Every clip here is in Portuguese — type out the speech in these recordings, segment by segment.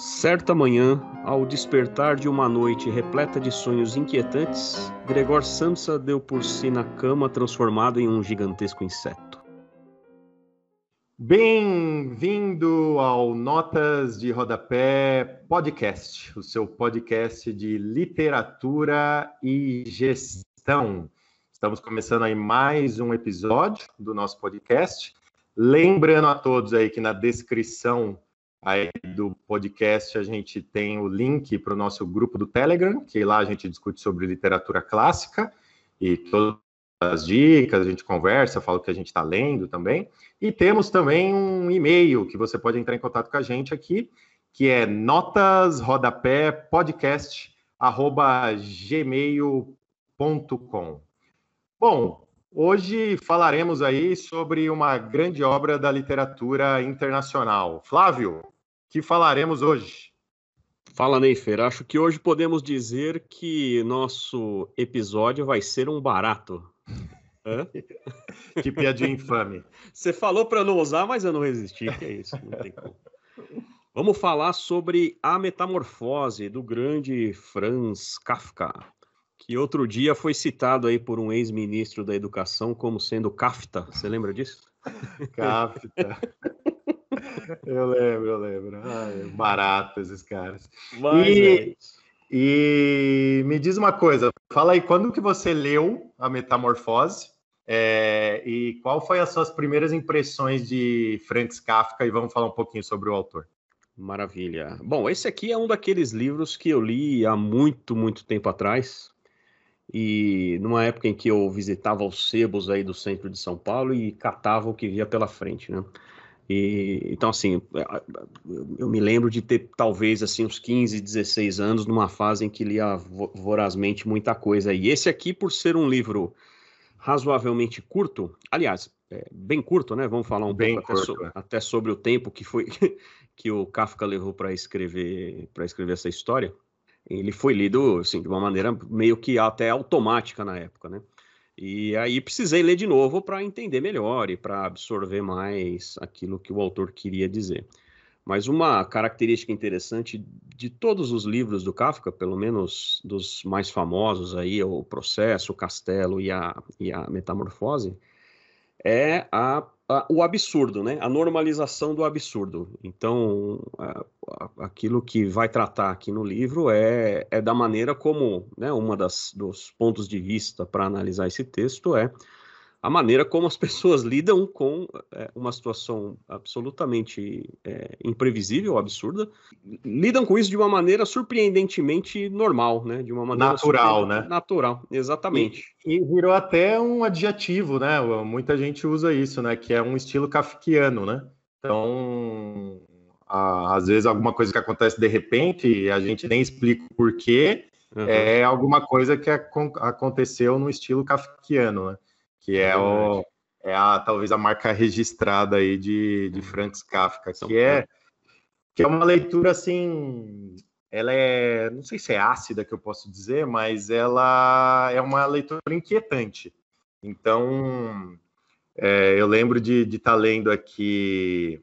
Certa manhã, ao despertar de uma noite repleta de sonhos inquietantes, Gregor Samsa deu por si na cama transformado em um gigantesco inseto. Bem-vindo ao Notas de Rodapé Podcast, o seu podcast de literatura e gestão. Estamos começando aí mais um episódio do nosso podcast. Lembrando a todos aí que na descrição aí do podcast a gente tem o link para o nosso grupo do Telegram, que lá a gente discute sobre literatura clássica e todas as dicas, a gente conversa, fala o que a gente está lendo também. E temos também um e-mail que você pode entrar em contato com a gente aqui, que é notasrodapé.podcast@gmail.com. Bom, hoje falaremos aí sobre uma grande obra da literatura internacional. Flávio, que falaremos hoje? Fala, Neifer. Acho que hoje podemos dizer que nosso episódio vai ser um barato. Hã? que piadinha infame. Você falou para não usar, mas eu não resisti. Que é isso, não tem como. Vamos falar sobre a metamorfose do grande Franz Kafka, que outro dia foi citado aí por um ex-ministro da Educação como sendo Kafta. Você lembra disso? Kafta. Eu lembro, eu lembro. Ai, barato esses caras. Mas e, é e me diz uma coisa, fala aí, quando que você leu a Metamorfose? É, e qual foi as suas primeiras impressões de Franz Kafka? E vamos falar um pouquinho sobre o autor. Maravilha. Bom, esse aqui é um daqueles livros que eu li há muito, muito tempo atrás. E numa época em que eu visitava os sebos aí do centro de São Paulo e catava o que via pela frente, né? E, então, assim, é, eu me lembro de ter talvez assim uns 15, 16 anos, numa fase em que lia vorazmente muita coisa. E esse aqui, por ser um livro razoavelmente curto, aliás, é, bem curto, né? Vamos falar um bem pouco curto, até, so, é. até, sobre o tempo que foi que o Kafka levou para escrever para escrever essa história. Ele foi lido assim, de uma maneira meio que até automática na época, né? E aí precisei ler de novo para entender melhor e para absorver mais aquilo que o autor queria dizer. Mas uma característica interessante de todos os livros do Kafka, pelo menos dos mais famosos aí, o Processo, o Castelo e a, e a Metamorfose, é a o absurdo, né? A normalização do absurdo. Então, aquilo que vai tratar aqui no livro é, é da maneira como, né? Uma das dos pontos de vista para analisar esse texto é a maneira como as pessoas lidam com é, uma situação absolutamente é, imprevisível, absurda, lidam com isso de uma maneira surpreendentemente normal, né? De uma maneira natural, né? Natural, exatamente. E, e, virou até um adjetivo, né? Muita gente usa isso, né? Que é um estilo kafkiano, né? Então, a, às vezes alguma coisa que acontece de repente, a gente nem explica o porquê, uhum. é alguma coisa que aconteceu no estilo kafkiano, né? Que é, o, é a, talvez a marca registrada aí de, de Franz Kafka, que é, que é uma leitura assim, ela é, não sei se é ácida que eu posso dizer, mas ela é uma leitura inquietante. Então, é, eu lembro de estar tá lendo aqui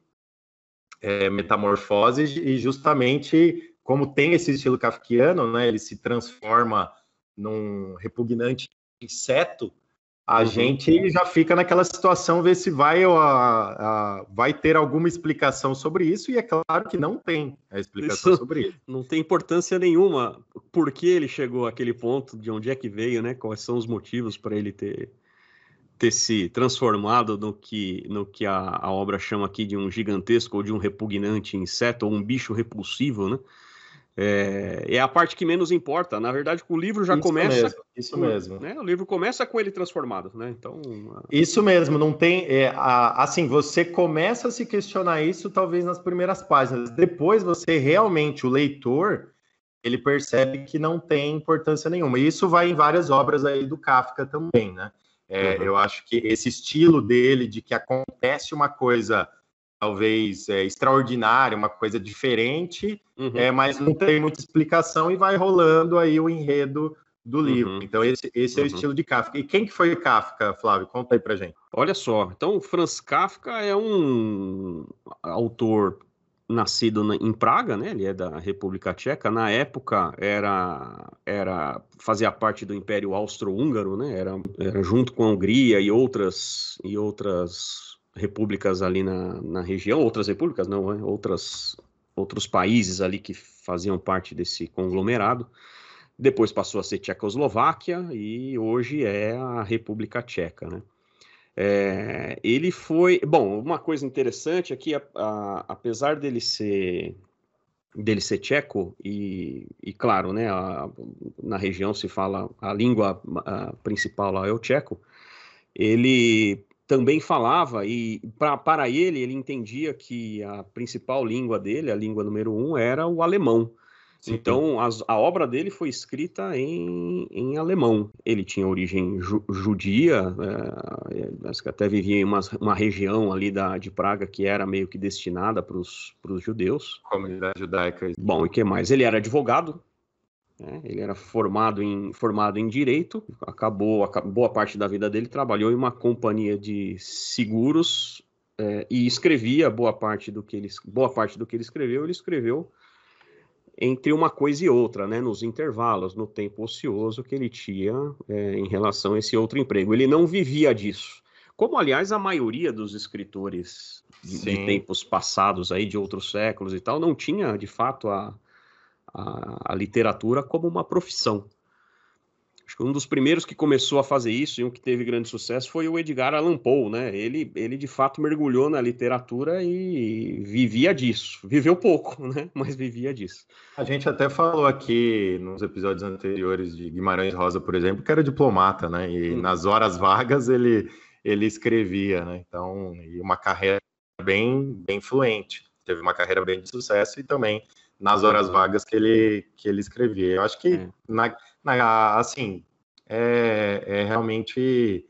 é, Metamorfose e justamente como tem esse estilo kafkiano, né, ele se transforma num repugnante inseto, a uhum. gente já fica naquela situação, ver se vai, a, a, vai ter alguma explicação sobre isso, e é claro que não tem a explicação isso sobre isso. Não tem importância nenhuma por que ele chegou àquele ponto, de onde é que veio, né? Quais são os motivos para ele ter, ter se transformado no que, no que a, a obra chama aqui de um gigantesco ou de um repugnante inseto, ou um bicho repulsivo, né? É, é, a parte que menos importa. Na verdade, o livro já isso começa. Mesmo, isso mesmo. Né? O livro começa com ele transformado, né? Então. Isso mesmo, não tem. É, a, assim, você começa a se questionar isso talvez nas primeiras páginas. Depois você realmente, o leitor, ele percebe que não tem importância nenhuma. E isso vai em várias obras aí do Kafka também, né? É, uhum. Eu acho que esse estilo dele de que acontece uma coisa talvez é, extraordinária, uma coisa diferente, uhum. é, mas não tem muita explicação e vai rolando aí o enredo do livro. Uhum. Então, esse, esse é o uhum. estilo de Kafka. E quem que foi Kafka, Flávio? Conta aí pra gente. Olha só, então Franz Kafka é um autor nascido em Praga, né? Ele é da República Tcheca. Na época era era fazia parte do Império Austro-Húngaro, né? Era, era junto com a Hungria e outras e outras repúblicas ali na, na região, outras repúblicas não, né? outras outros países ali que faziam parte desse conglomerado. Depois passou a ser Tchecoslováquia e hoje é a República Tcheca, né? É, ele foi. Bom, uma coisa interessante é que, a, a, apesar dele ser dele ser tcheco e, e claro, né, a, na região se fala a língua principal lá é o tcheco. Ele também falava e pra, para ele ele entendia que a principal língua dele, a língua número um, era o alemão. Sim. Então, as, a obra dele foi escrita em, em alemão. Ele tinha origem ju, judia, é, que até vivia em uma, uma região ali da, de Praga que era meio que destinada para os judeus. Comunidade judaica. Bom, e que mais? Ele era advogado, né? ele era formado em, formado em direito, acabou, acabou boa parte da vida dele trabalhou em uma companhia de seguros é, e escrevia boa parte do que ele boa parte do que ele escreveu ele escreveu entre uma coisa e outra, né, nos intervalos, no tempo ocioso que ele tinha é, em relação a esse outro emprego. Ele não vivia disso. Como, aliás, a maioria dos escritores de, de tempos passados, aí, de outros séculos e tal, não tinha, de fato, a, a, a literatura como uma profissão. Acho que um dos primeiros que começou a fazer isso e um que teve grande sucesso foi o Edgar Allan Poe, né? Ele, ele de fato mergulhou na literatura e vivia disso. Viveu pouco, né? Mas vivia disso. A gente até falou aqui nos episódios anteriores de Guimarães Rosa, por exemplo, que era diplomata, né? E hum. nas horas vagas ele, ele escrevia, né? Então, e uma carreira bem, bem fluente. Teve uma carreira bem de sucesso e também nas horas vagas que ele, que ele escrevia. Eu acho que, é. na, na, assim, é, é, realmente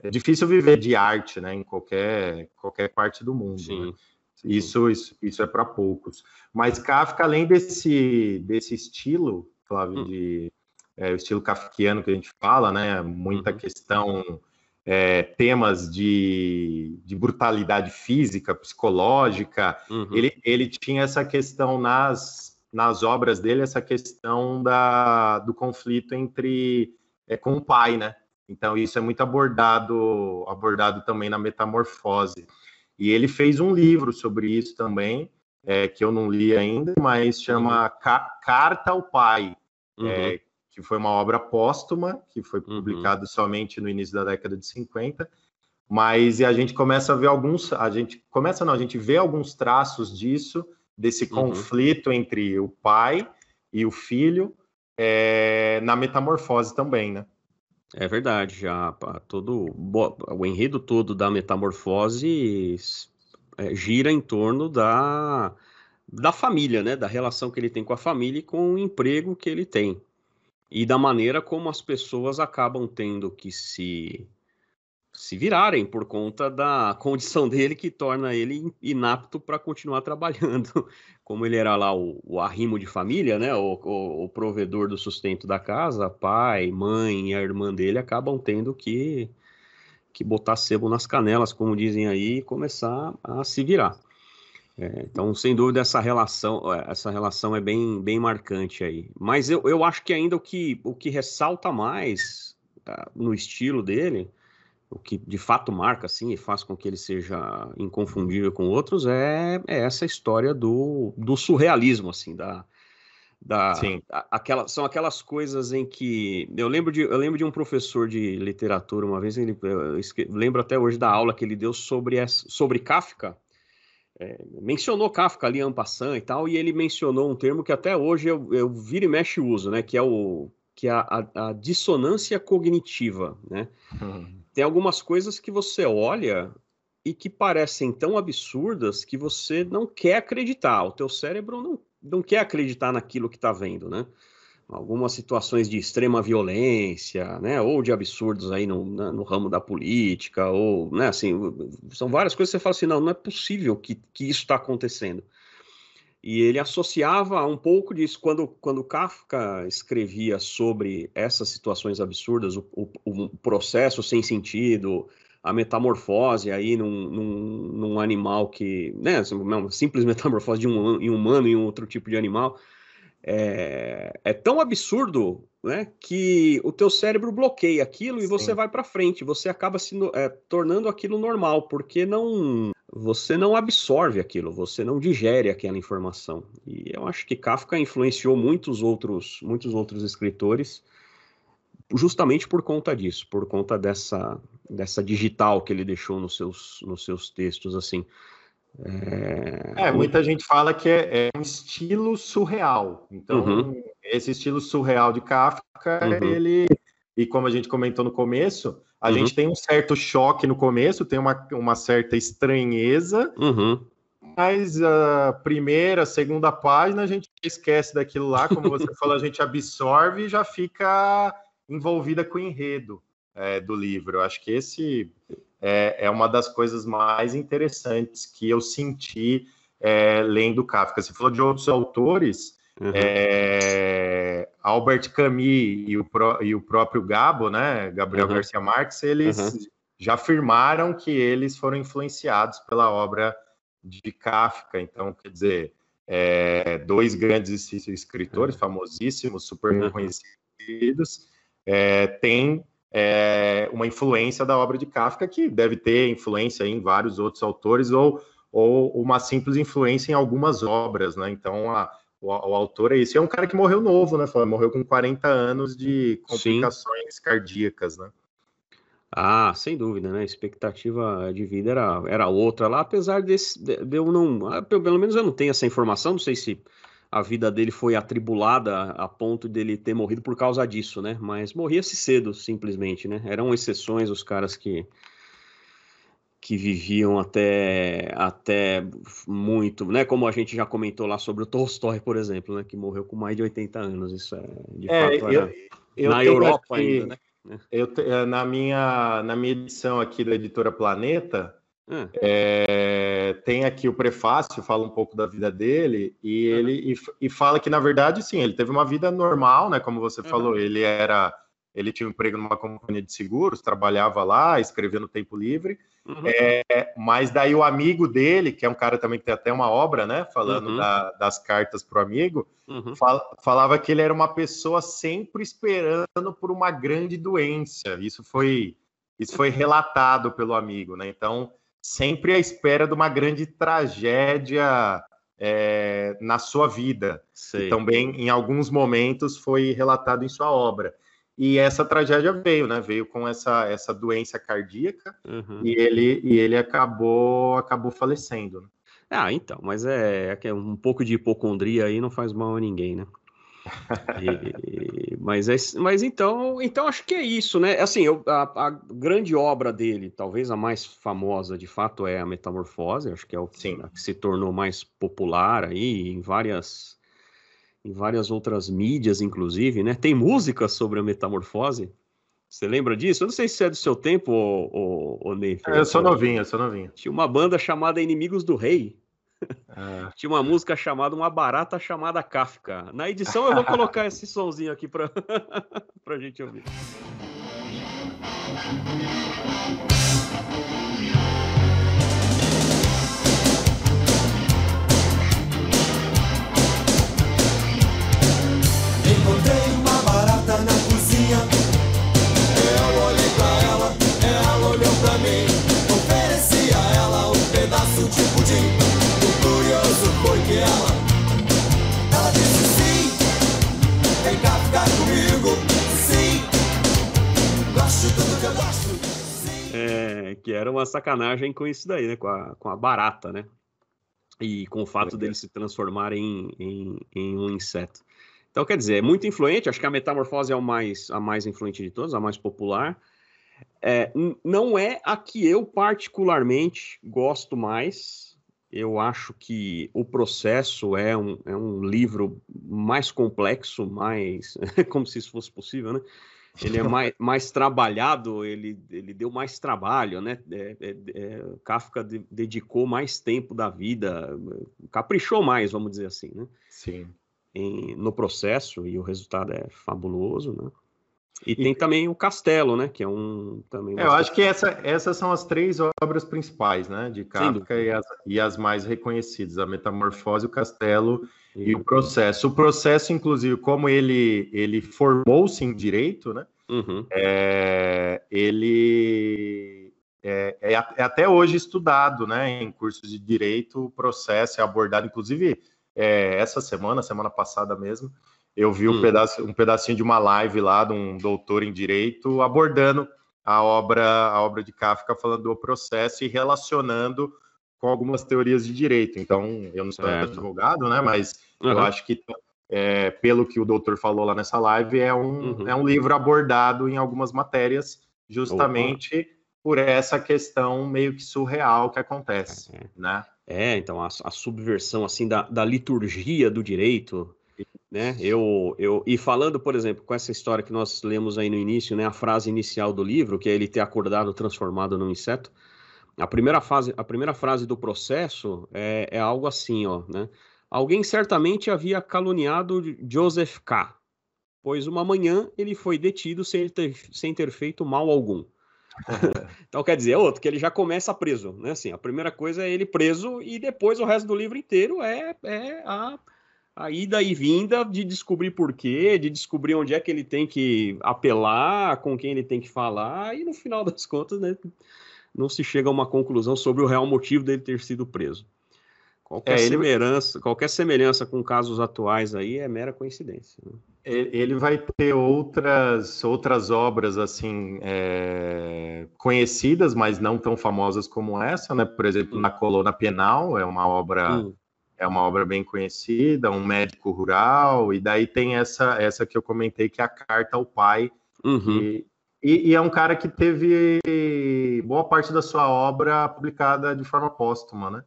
é difícil viver de arte, né, em qualquer, qualquer parte do mundo. Né? Isso, isso, isso é para poucos. Mas Kafka, além desse, desse estilo, Flávio, hum. de é, o estilo kafkiano que a gente fala, né, muita uhum. questão é, temas de, de, brutalidade física, psicológica. Uhum. Ele, ele tinha essa questão nas, nas obras dele, essa questão da, do conflito entre é, com o pai, né? Então isso é muito abordado abordado também na Metamorfose. E ele fez um livro sobre isso também, é, que eu não li ainda, mas chama uhum. Carta ao Pai, uhum. é, que foi uma obra póstuma, que foi publicada uhum. somente no início da década de 50, mas a gente começa a ver alguns, a gente começa não, a gente vê alguns traços disso, desse uhum. conflito entre o pai e o filho, é, na metamorfose também, né? É verdade, já todo o enredo todo da metamorfose é, gira em torno da da família, né? Da relação que ele tem com a família e com o emprego que ele tem e da maneira como as pessoas acabam tendo que se se virarem por conta da condição dele que torna ele inapto para continuar trabalhando. Como ele era lá o, o arrimo de família, né? O, o, o, provedor do sustento da casa, pai, mãe e a irmã dele acabam tendo que, que botar sebo nas canelas, como dizem aí, e começar a se virar. É, então, sem dúvida, essa relação, é, essa relação é bem, bem marcante aí. Mas eu, eu acho que ainda o que, o que ressalta mais uh, no estilo dele, o que de fato marca assim e faz com que ele seja inconfundível com outros, é, é essa história do, do surrealismo, assim, da, da. A, aquela, são aquelas coisas em que eu lembro de eu lembro de um professor de literatura uma vez ele eu lembro até hoje da aula que ele deu sobre essa, sobre Kafka é, mencionou Kafka ali, Ampassan e tal, e ele mencionou um termo que até hoje eu, eu viro e mexe uso, né? Que é, o, que é a, a, a dissonância cognitiva, né? Tem algumas coisas que você olha e que parecem tão absurdas que você não quer acreditar. O teu cérebro não, não quer acreditar naquilo que está vendo, né? Algumas situações de extrema violência, né, ou de absurdos aí no, no ramo da política, ou, né, assim, são várias coisas que você fala assim, não, não é possível que, que isso está acontecendo. E ele associava um pouco disso, quando, quando Kafka escrevia sobre essas situações absurdas, o, o, o processo sem sentido, a metamorfose aí num, num, num animal que, né, uma simples metamorfose de um, um humano em um outro tipo de animal, é, é tão absurdo né, que o teu cérebro bloqueia aquilo e Sim. você vai para frente, você acaba se é, tornando aquilo normal, porque não você não absorve aquilo, você não digere aquela informação. E eu acho que Kafka influenciou muitos outros, muitos outros escritores justamente por conta disso, por conta dessa, dessa digital que ele deixou nos seus, nos seus textos, assim. É, é muita gente fala que é, é, um estilo surreal. Então, uhum. esse estilo surreal de Kafka, uhum. ele, e como a gente comentou no começo, a uhum. gente tem um certo choque no começo, tem uma, uma certa estranheza, uhum. mas a primeira, segunda página a gente esquece daquilo lá, como você falou, a gente absorve e já fica envolvida com o enredo é, do livro. Eu acho que esse é, é, uma das coisas mais interessantes que eu senti é, lendo Kafka. Você falou de outros autores, uhum. é, Albert Camus e o, pro, e o, próprio Gabo, né, Gabriel uhum. Garcia Marques, eles uhum. já afirmaram que eles foram influenciados pela obra de Kafka. Então, quer dizer, é, dois grandes escritores, uhum. famosíssimos, super uhum. conhecidos, é, uma influência da obra de Kafka, que deve ter influência em vários outros autores, ou, ou uma simples influência em algumas obras, né? Então, a, o, o, autor é isso. E é um cara que morreu novo, né? Morreu com 40 anos de complicações Sim. cardíacas, né? Ah, sem dúvida, né? A expectativa de vida era, era outra lá, apesar desse, de, de eu não. Ah, pelo menos eu não tenho essa informação, não sei se a vida dele foi atribulada a ponto dele ter morrido por causa disso, né? Mas morria-se cedo, simplesmente, né? Eram exceções os caras que que viviam até até muito, né? Como a gente já comentou lá sobre o Tolstói, por exemplo, né? Que morreu com mais de 80 anos. Isso é de é, fato eu, eu na Europa aqui, ainda, né? Eu, na minha na minha edição aqui da editora Planeta Hum. É, tem aqui o prefácio, fala um pouco da vida dele, e ele e, e, fala que, na verdade, sim, ele teve uma vida normal, né? Como você uhum. falou, ele era. Ele tinha um emprego numa companhia de seguros, trabalhava lá, escrevia no tempo livre. Uhum. É, mas daí o amigo dele, que é um cara também que tem até uma obra, né? Falando uhum. da, das cartas para o amigo, uhum. fal, falava que ele era uma pessoa sempre esperando por uma grande doença. Isso foi, isso foi relatado pelo amigo, né? Então sempre à espera de uma grande tragédia é, na sua vida. Sei. E também, em alguns momentos, foi relatado em sua obra. E essa tragédia veio, né? Veio com essa, essa doença cardíaca uhum. e ele, e ele acabou, acabou falecendo. Né? Ah, então, mas é, é um pouco de hipocondria aí não faz mal a ninguém, né? E, mas, é, mas então, então acho que é isso, né? Assim, eu, a, a, grande obra dele, talvez a mais famosa de fato, é a Metamorfose. Acho que é o que, que se tornou mais popular aí em várias em várias outras mídias, inclusive, né? Tem música sobre a Metamorfose. Você lembra disso? Eu não sei se é do seu tempo, ou, ou, Ney. É, eu sou novinho, eu sou novinho. Tinha uma banda chamada Inimigos do Rei. É. Tinha uma música chamada Uma Barata Chamada Kafka. Na edição eu vou colocar esse somzinho aqui para a gente ouvir. É, que era uma sacanagem com isso daí, né? Com a, com a barata, né? E com o fato é. dele se transformar em, em, em um inseto. Então, quer dizer, é muito influente. Acho que a metamorfose é o mais, a mais influente de todas, a mais popular. É, não é a que eu particularmente gosto mais, eu acho que o processo é um, é um livro mais complexo, mais como se isso fosse possível, né? Ele é mais, mais trabalhado, ele, ele deu mais trabalho, né? É, é, é, Kafka de, dedicou mais tempo da vida, caprichou mais, vamos dizer assim, né? Sim. Em, no processo, e o resultado é fabuloso, né? E, e tem também o Castelo, né? Que é um também. É, eu acho que essa, essas são as três obras principais, né? De Kafka e as, e as, mais reconhecidas: a Metamorfose, o Castelo e, o Processo. O Processo, inclusive, como ele ele formou-se em direito, né? Uhum. É, ele é, é, é, até hoje estudado, né? Em cursos de direito, o processo é abordado, inclusive é, essa semana, semana passada mesmo eu vi um, hum. pedaço, um pedacinho de uma live lá de um doutor em direito abordando a obra, a obra de Kafka, falando do processo e relacionando com algumas teorias de direito. Então, eu não sou é. advogado, né? Mas uhum. eu acho que, é, pelo que o doutor falou lá nessa live, é um, uhum. é um livro abordado em algumas matérias, justamente Opa. por essa questão meio que surreal que acontece, é. né? É, então a, a subversão assim da, da liturgia do direito, né? Eu, eu, e falando, por exemplo, com essa história que nós lemos aí no início, né, a frase inicial do livro, que é ele ter acordado transformado num inseto, a primeira, fase, a primeira frase do processo é, é algo assim, ó, né? Alguém certamente havia caluniado Joseph K., pois uma manhã ele foi detido sem ter, sem ter feito mal algum. então quer dizer, é outro, que ele já começa preso, né? Assim, a primeira coisa é ele preso e depois o resto do livro inteiro é, é a a ida e vinda de descobrir porquê, de descobrir onde é que ele tem que apelar, com quem ele tem que falar, e no final das contas, né, não se chega a uma conclusão sobre o real motivo dele ter sido preso. Qualquer, é, semelhança, qualquer semelhança com casos atuais aí é mera coincidência. Né? Ele vai ter outras, outras obras assim é, conhecidas, mas não tão famosas como essa, né? Por exemplo, hum. na Coluna Penal é uma obra hum é uma obra bem conhecida, um médico rural, e daí tem essa essa que eu comentei, que é a Carta ao Pai, uhum. e, e, e, é um cara que teve boa parte da sua obra publicada de forma póstuma, né?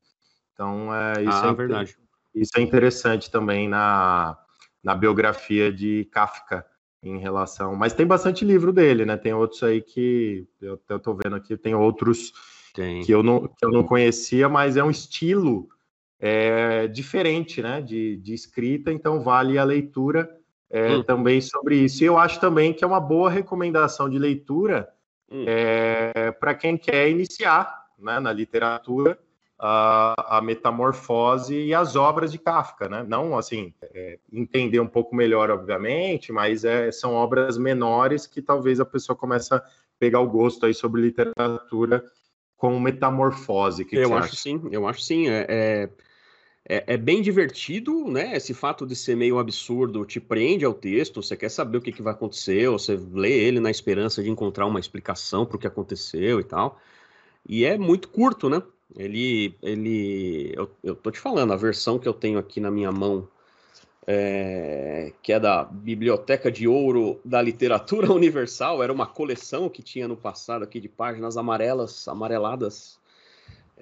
Então, é, isso, ah, é, verdade. isso é interessante também na, na biografia de Kafka em relação. Mas tem bastante livro dele, né? Tem outros aí que eu, eu tô vendo aqui, tem outros tem. Que, eu não, que eu não conhecia, mas é um estilo é, diferente né, de, de, escrita, então vale a leitura é, hum. também sobre isso. E eu acho também que é uma boa recomendação de leitura hum. é, para quem quer iniciar né, na literatura a, a, metamorfose e as obras de Kafka, né? Não assim é, entender um pouco melhor, obviamente, mas é, são obras menores que talvez a pessoa comece a pegar o gosto aí sobre literatura com metamorfose. Que eu que acho acha? sim, eu acho sim. é... é é, bem divertido, né? Esse fato de ser meio absurdo te prende ao texto, você quer saber o que, que vai acontecer, você lê ele na esperança de encontrar uma explicação para o que aconteceu e tal. E é muito curto, né? Ele, ele, eu, eu tô te falando, a versão que eu tenho aqui na minha mão, é, que é da Biblioteca de Ouro da Literatura Universal, era uma coleção que tinha no passado aqui de páginas amarelas, amareladas,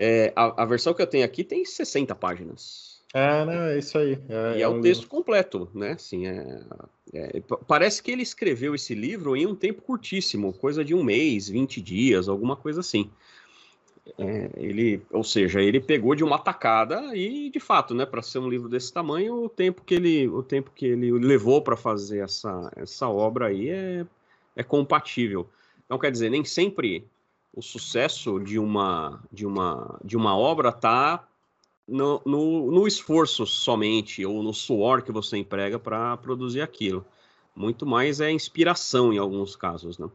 é, a, a, versão que eu tenho aqui tem 60 páginas. É, né? É isso aí. É, e é, é um texto livro. completo, né? Assim, é, é, parece que ele escreveu esse livro em um tempo curtíssimo, coisa de um mês, 20 dias, alguma coisa assim. É, ele, ou seja, ele pegou de uma tacada e, de fato, né, para ser um livro desse tamanho, o tempo que ele, o tempo que ele levou para fazer essa, essa obra aí é, é compatível. Então, quer dizer, nem sempre o sucesso de uma, de uma, de uma obra está no, no, no, esforço somente, ou no suor que você emprega para produzir aquilo. Muito mais é inspiração em alguns casos, né?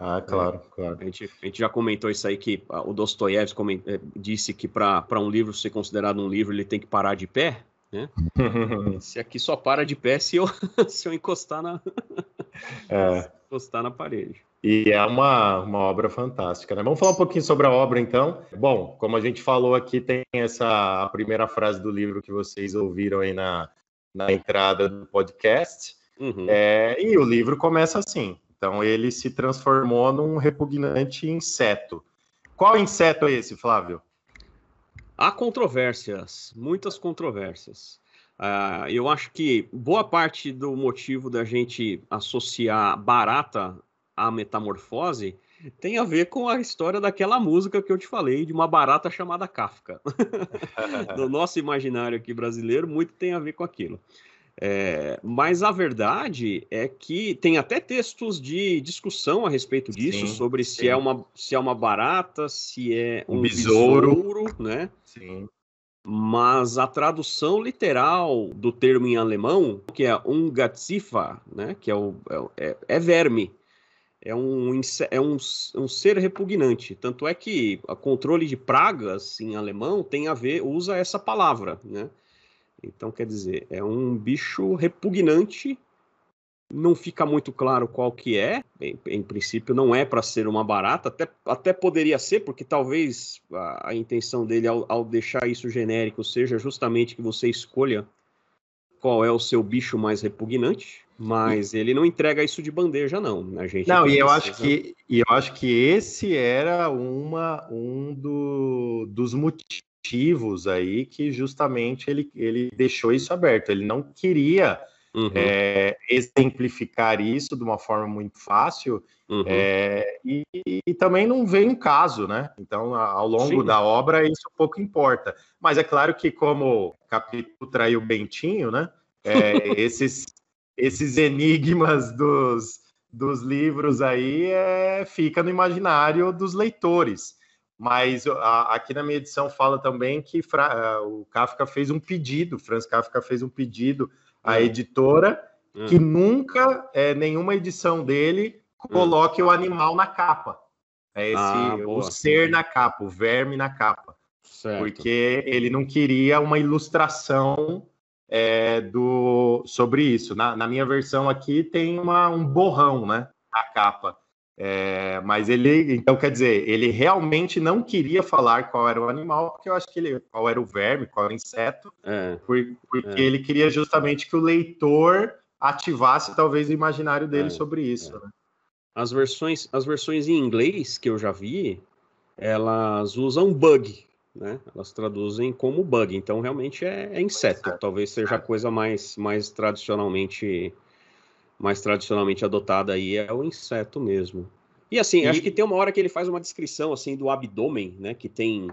Ah, claro, é, claro. A gente, a gente, já comentou isso aí, que o Dostoiévski é, disse que para um livro ser considerado um livro, ele tem que parar de pé, né? Esse aqui só para de pé se eu, se eu encostar na, é. encostar na parede. E é uma, uma obra fantástica, né? Vamos falar um pouquinho sobre a obra, então. Bom, como a gente falou aqui, tem essa a primeira frase do livro que vocês ouviram aí na, na entrada do podcast. Uhum. É, e o livro começa assim. Então, ele se transformou num repugnante inseto. Qual inseto é esse, Flávio? Há controvérsias, muitas controvérsias. Uh, eu acho que boa parte do motivo da gente associar barata a metamorfose tem a ver com a história daquela música que eu te falei, de uma barata chamada Kafka. no nosso imaginário aqui brasileiro, muito tem a ver com aquilo. É, mas a verdade é que tem até textos de discussão a respeito disso, sim, sobre sim. se é, uma, se é uma barata, se é um, um besouro, besouro, né? Sim. Mas a tradução literal do termo em alemão, que é Ungaziffa, né? Que é, o, é, é, é verme é um, é um, um ser repugnante. Tanto é que o controle de pragas em alemão tem a ver, usa essa palavra, né? Então, quer dizer, é um bicho repugnante, não fica muito claro qual que é, em, em princípio não é para ser uma barata, até, até poderia ser, porque talvez a, a intenção dele ao, ao deixar isso genérico seja justamente que você escolha qual é o seu bicho mais repugnante, mas ele não entrega isso de bandeja, não. A gente não, e eu acho que e eu acho que esse era uma um do, dos motivos aí que justamente ele, ele deixou isso aberto. Ele não queria uhum. é, exemplificar isso de uma forma muito fácil uhum. é, e, e, também não veio um caso, né? Então, ao longo Sim. da obra, isso pouco importa. Mas é claro que, como o capítulo traiu Bentinho, né? É, esses esses enigmas dos, dos livros aí é, fica no imaginário dos leitores. Mas a, aqui na minha edição fala também que Fra, o Kafka fez um pedido, Franz Kafka fez um pedido à hum. editora hum. que nunca, é, nenhuma edição dele, coloque hum. o animal na capa. É esse, ah, o ser na capa, o verme na capa. Certo. Porque ele não queria uma ilustração é, do, sobre isso. Na, na, minha versão aqui tem uma, um borrão, né? A capa. É, mas ele, então quer dizer, ele realmente não queria falar qual era o animal, porque eu acho que ele, qual era o verme, qual era o inseto, é, porque é. ele queria justamente que o leitor ativasse talvez o imaginário dele é, sobre isso. É. Né? As versões, as versões em inglês que eu já vi, elas usam bug, né? Elas traduzem como bug, então realmente é, é inseto. Talvez seja a coisa mais, mais tradicionalmente mais tradicionalmente adotada aí é o inseto mesmo. E assim, e... acho que tem uma hora que ele faz uma descrição assim do abdômen, né? Que tem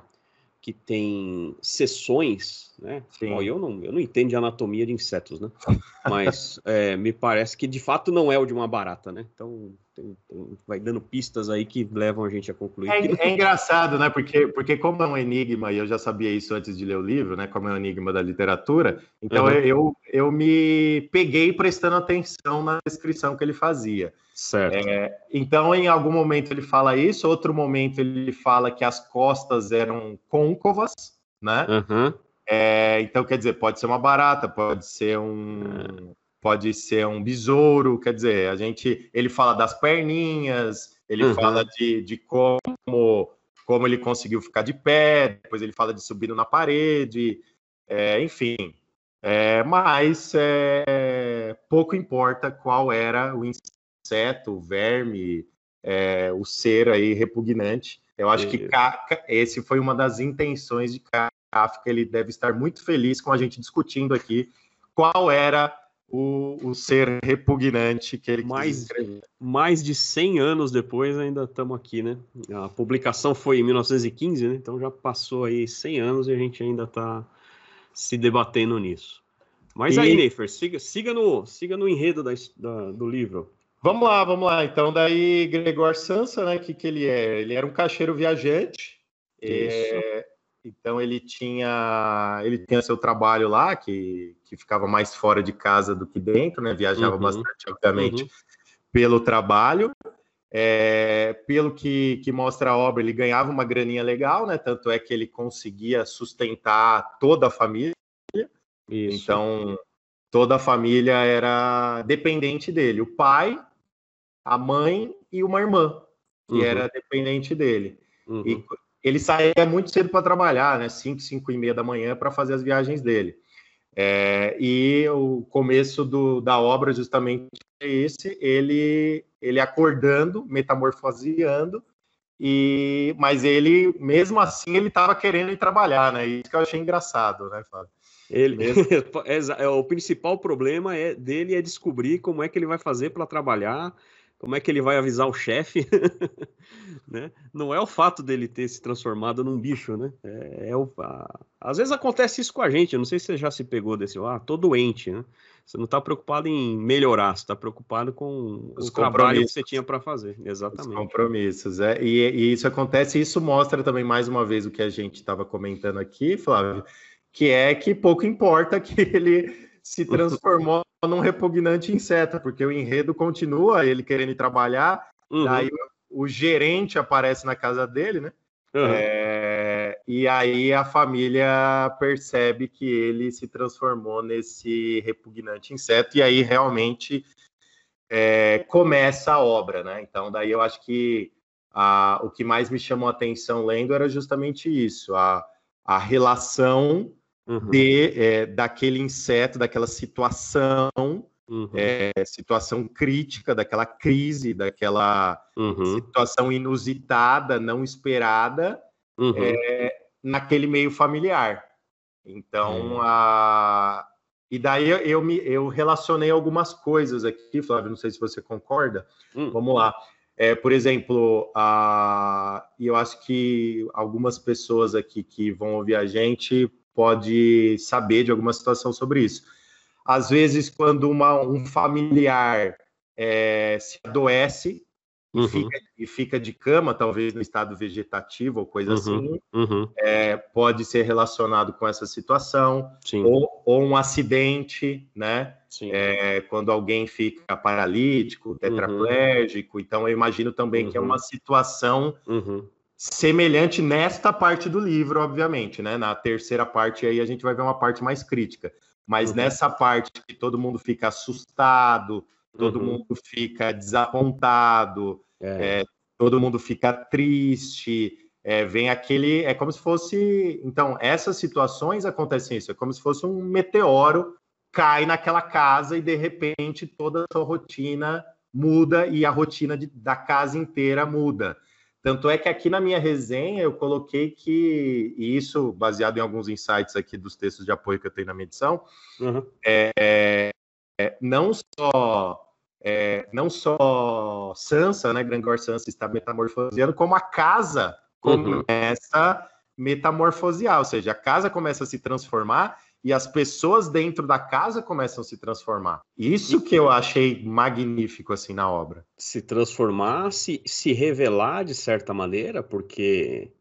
que tem seções, né? Ó, eu, não, eu não entendo de anatomia de insetos, né? Mas é, me parece que de fato não é o de uma barata, né? Então tem, tem, vai dando pistas aí que levam a gente a concluir. É, é, engraçado, né? Porque, porque como é um enigma, e eu já sabia isso antes de ler o livro, né? Como é um enigma da literatura, então uhum. eu, eu me peguei prestando atenção na descrição que ele fazia. Certo. É, então, em algum momento ele fala isso, outro momento ele fala que as costas eram côncavas, né? Uhum. É, então, quer dizer, pode ser uma barata, pode ser um, pode ser um besouro, quer dizer, a gente, ele fala das perninhas, ele uhum. fala de, de como, como ele conseguiu ficar de pé, depois ele fala de subindo na parede, é, enfim. É, mas é, pouco importa qual era o inseto, o verme, é, o ser aí repugnante. Eu acho que Kafka, esse foi uma das intenções de Kafka. Ele deve estar muito feliz com a gente discutindo aqui qual era o, o ser repugnante que ele mais, mais de 100 anos depois ainda estamos aqui, né? A publicação foi em 1915, né? Então já passou aí 100 anos e a gente ainda está se debatendo nisso. Mas e... aí, Neifer, siga, siga, no, siga no enredo da, da, do livro. Vamos lá, vamos lá. Então, daí Gregor Sansa, né? Que que ele é? Ele era um caixeiro viajante. É, então ele tinha ele tinha seu trabalho lá que, que ficava mais fora de casa do que dentro, né? Viajava uhum. bastante, obviamente, uhum. pelo trabalho. É, pelo que, que mostra a obra, ele ganhava uma graninha legal, né? Tanto é que ele conseguia sustentar toda a família. Isso. Então, toda a família era dependente dele. O pai, a mãe e uma irmã, que uhum. era dependente dele. Uhum. E ele saía muito cedo para trabalhar, né? 5, 5 e meia da manhã para fazer as viagens dele. É, e o começo do, da obra justamente é esse, ele, ele acordando, metamorfoseando, e, mas ele, mesmo assim, ele estava querendo ir trabalhar, né? Isso que eu achei engraçado, né, Fábio? Ele, é, o principal problema é dele é descobrir como é que ele vai fazer para trabalhar, Como é que ele vai avisar o chefe? né? Não é o fato dele ter se transformado num bicho, né? É, é o, a... Às vezes acontece isso com a gente. Eu não sei se você já se pegou desse, ah, tô doente, né? Você não está preocupado em melhorar, você está preocupado com Os o trabalho que você tinha para fazer. Exatamente. Os compromissos, é. E, e, isso acontece, e isso mostra também mais uma vez o que a gente estava comentando aqui, Flávio, que é que pouco importa que ele se transformou num repugnante inseto, porque o enredo continua, ele querendo trabalhar, uhum. daí o, o, gerente aparece na casa dele, né? Uhum. É, e aí a família percebe que ele se transformou nesse repugnante inseto, e aí realmente é, começa a obra, né? Então, daí eu acho que a, o que mais me chamou a atenção lendo era justamente isso, a, a relação uhum. de, é, daquele inseto, daquela situação, uhum. é, situação crítica, daquela crise, daquela uhum. situação inusitada, não esperada, uhum. é, naquele meio familiar. Então, é. a... e daí eu, me, eu relacionei algumas coisas aqui, Flávio, não sei se você concorda. Hum. Vamos lá. É, por exemplo, a... eu acho que algumas pessoas aqui que vão ouvir a gente pode saber de alguma situação sobre isso. Às vezes, quando uma, um familiar é, se adoece uhum. e, fica, e, fica, de cama, talvez no estado vegetativo ou coisa uhum. assim, uhum. É, pode ser relacionado com essa situação, ou, ou, um acidente, né? É, quando alguém fica paralítico, uhum. tetraplégico. Então, eu imagino também que é uma uhum. situação uhum semelhante nesta parte do livro, obviamente, né? Na terceira parte aí a gente vai ver uma parte mais crítica, mas uhum. nessa parte que todo mundo fica assustado, todo uhum. mundo fica desapontado, é. É, todo mundo fica triste, é, vem aquele, é como se fosse, então essas situações acontecem isso, é como se fosse um meteoro cai naquela casa e de repente toda a sua rotina muda e a rotina de, da casa inteira muda. Tanto é que aqui na minha resenha eu coloquei que, e isso baseado em alguns insights aqui dos textos de apoio que eu tenho na minha edição, uhum. é, é, não só é, não só Sansa, né, Grangor Sansa está metamorfoseando, como a casa uhum. começa a metamorfosear, ou seja, a casa começa a se transformar e as pessoas dentro da casa começam a se transformar. Isso que eu achei magnífico assim na obra. Se transformar, se, se revelar de certa maneira, porque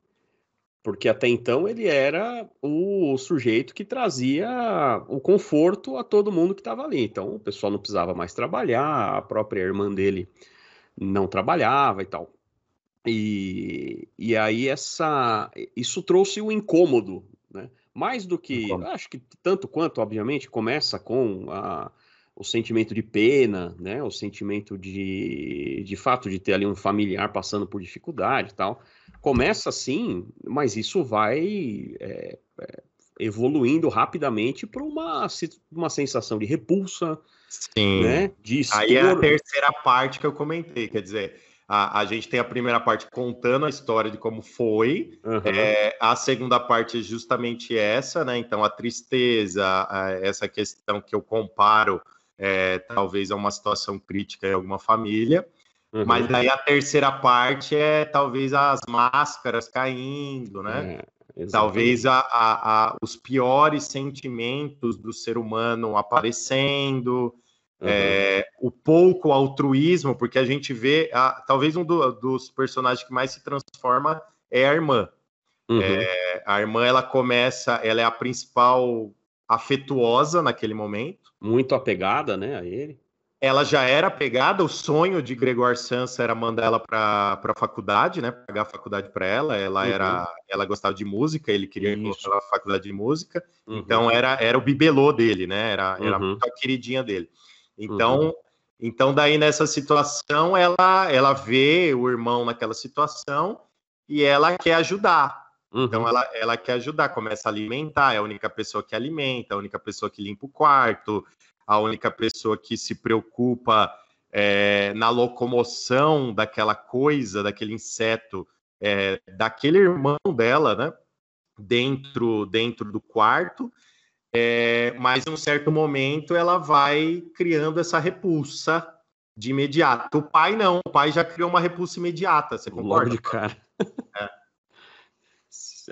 porque até então ele era o sujeito que trazia o conforto a todo mundo que estava ali. Então o pessoal não precisava mais trabalhar, a própria irmã dele não trabalhava e tal. E, e aí essa isso trouxe o incômodo, né? Mais do que, acho que tanto quanto, obviamente, começa com a, o sentimento de pena, né? O sentimento de, de fato de ter ali um familiar passando por dificuldade e tal. Começa assim, mas isso vai é, é, evoluindo rapidamente para uma, uma sensação de repulsa, Sim. né? De Aí é a terceira parte que eu comentei, quer dizer, a, a gente tem a primeira parte contando a história de como foi, uhum. é, a segunda parte é justamente essa, né? Então, a tristeza, a, essa questão que eu comparo, é, talvez a uma situação crítica em alguma família. Uhum. Mas daí a terceira parte é talvez as máscaras caindo, né? É, talvez a, a, a, os piores sentimentos do ser humano aparecendo, Uhum. É, o pouco altruísmo, porque a gente vê, a, talvez um do, dos personagens que mais se transforma é a irmã. Uhum. É, a irmã, ela começa, ela é a principal afetuosa naquele momento. Muito apegada, né, a ele. Ela já era apegada, o sonho de Gregor Sansa era mandar ela para a faculdade, né, pagar a faculdade para ela. Ela uhum. era, ela gostava de música, ele queria colocar ela na faculdade de música. Uhum. Então era, era o bibelô dele, né? Era, era uhum. a queridinha dele. Então, uhum. então daí nessa situação ela ela vê o irmão naquela situação e ela quer ajudar. Uhum. Então ela, ela quer ajudar, começa a alimentar, é a única pessoa que alimenta, a única pessoa que limpa o quarto, a única pessoa que se preocupa é, na locomoção daquela coisa, daquele inseto, é, daquele irmão dela, né? Dentro, dentro do quarto. É, mas em um certo momento ela vai criando essa repulsa de imediato. O pai não, o pai já criou uma repulsa imediata, você concorda? Logo de cara. É.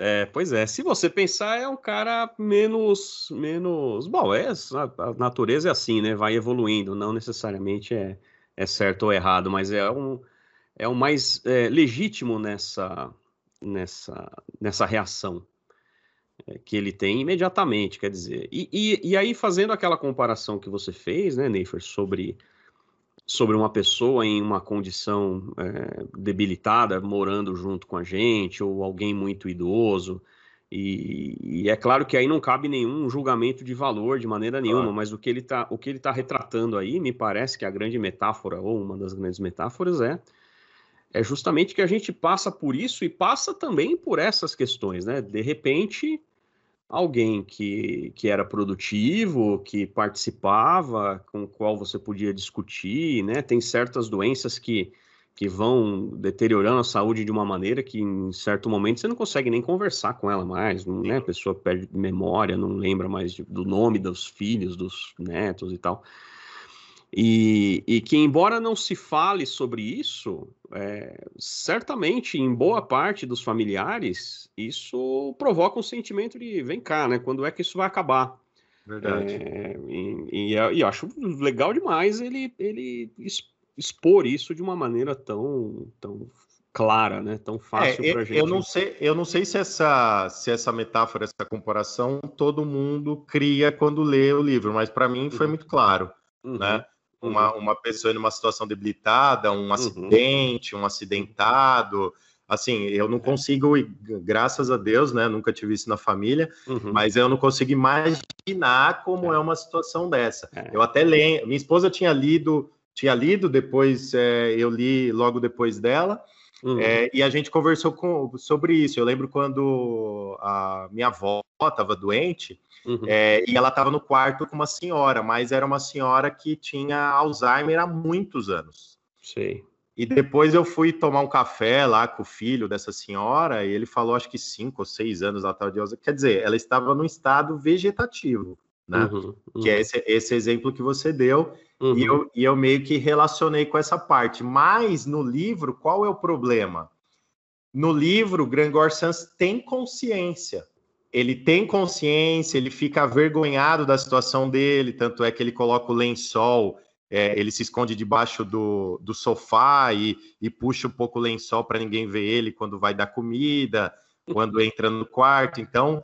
É, pois é, se você pensar, é um cara menos. menos Bom, é, a natureza é assim, né? Vai evoluindo, não necessariamente é, é certo ou errado, mas é um, é o mais é, legítimo nessa, nessa, nessa reação que ele tem imediatamente, quer dizer. E, e, e, aí, fazendo aquela comparação que você fez, né, Neifer, sobre sobre uma pessoa em uma condição é, debilitada morando junto com a gente, ou alguém muito idoso. E, e, é claro que aí não cabe nenhum julgamento de valor de maneira nenhuma, mas o que ele está tá retratando aí, me parece que a grande metáfora, ou uma das grandes metáforas, é, é justamente que a gente passa por isso e passa também por essas questões, né? De repente, alguém que, que era produtivo, que participava, com o qual você podia discutir, né? Tem certas doenças que, que vão deteriorando a saúde de uma maneira que em certo momento você não consegue nem conversar com ela mais, né? A pessoa perde memória, não lembra mais do nome dos filhos, dos netos e tal. E, e, que, embora não se fale sobre isso, é, certamente em boa parte dos familiares, isso provoca um sentimento de vem cá, né? Quando é que isso vai acabar? Verdade. É, e, e, e, eu acho legal demais ele, ele expor isso de uma maneira tão, tão clara, né? Tão fácil é, para gente. Eu não sei, eu não sei se essa, se essa metáfora, essa comparação, todo mundo cria quando lê o livro, mas para mim foi uhum. muito claro, uhum. né? Uma, uhum. uma pessoa em uma situação debilitada, um uhum. acidente, um acidentado. Assim, eu não consigo, graças a Deus, né? Nunca tive isso na família, uhum. mas eu não consigo imaginar como é, é uma situação dessa. É. Eu até lembro, minha esposa tinha lido, tinha lido, depois é, eu li logo depois dela. Uhum. É, e a gente conversou com, sobre isso. Eu lembro quando a minha avó estava doente, Uhum. É, e ela estava no quarto com uma senhora, mas era uma senhora que tinha Alzheimer há muitos anos. Sei. E depois eu fui tomar um café lá com o filho dessa senhora, e ele falou, acho que cinco ou seis anos ela estava de Alzheimer. Quer dizer, ela estava no estado vegetativo, né? Uhum, uhum. Que é esse, esse exemplo que você deu. Uhum. E, eu, e eu meio que relacionei com essa parte. Mas no livro, qual é o problema? No livro, Grangor Sans tem consciência ele tem consciência, ele fica avergonhado da situação dele, tanto é que ele coloca o lençol, é, ele se esconde debaixo do, do sofá e, e puxa um pouco o lençol para ninguém ver ele quando vai dar comida, quando entra no quarto. Então,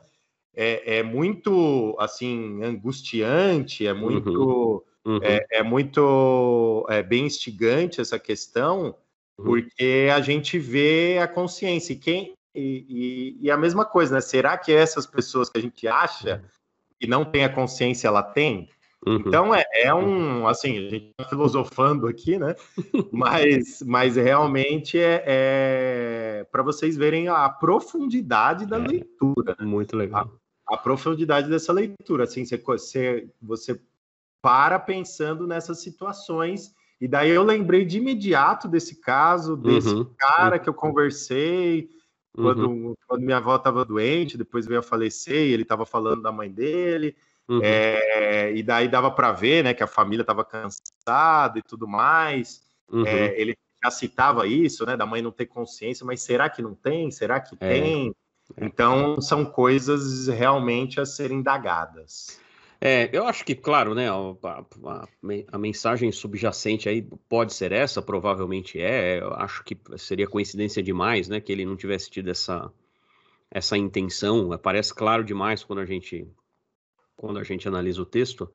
é, é muito, assim, angustiante, é muito, uhum. Uhum. É, é, muito é, bem instigante essa questão, uhum. porque a gente vê a consciência. E quem, e, e, e, a mesma coisa, né? Será que essas pessoas que a gente acha que não tem a consciência, ela tem? Uhum. Então é, é, um, assim, a gente está filosofando aqui, né? mas, mas realmente é, é para vocês verem a profundidade da é, leitura. Né? Muito legal. A, a, profundidade dessa leitura, assim, você, você, você para pensando nessas situações. E daí eu lembrei de imediato desse caso, desse uhum. cara que eu conversei, quando, uhum. quando minha avó estava doente, depois veio a falecer, e ele estava falando da mãe dele, uhum. é, e daí dava para ver, né, que a família estava cansada e tudo mais. Uhum. É, ele já citava isso, né, da mãe não ter consciência, mas será que não tem? Será que é. tem? Então, são coisas realmente a serem indagadas. É, eu acho que, claro, né, a, a, a, mensagem subjacente aí pode ser essa, provavelmente é. Eu acho que seria coincidência demais, né, que ele não tivesse tido essa, essa intenção. Parece claro demais quando a gente quando a gente analisa o texto.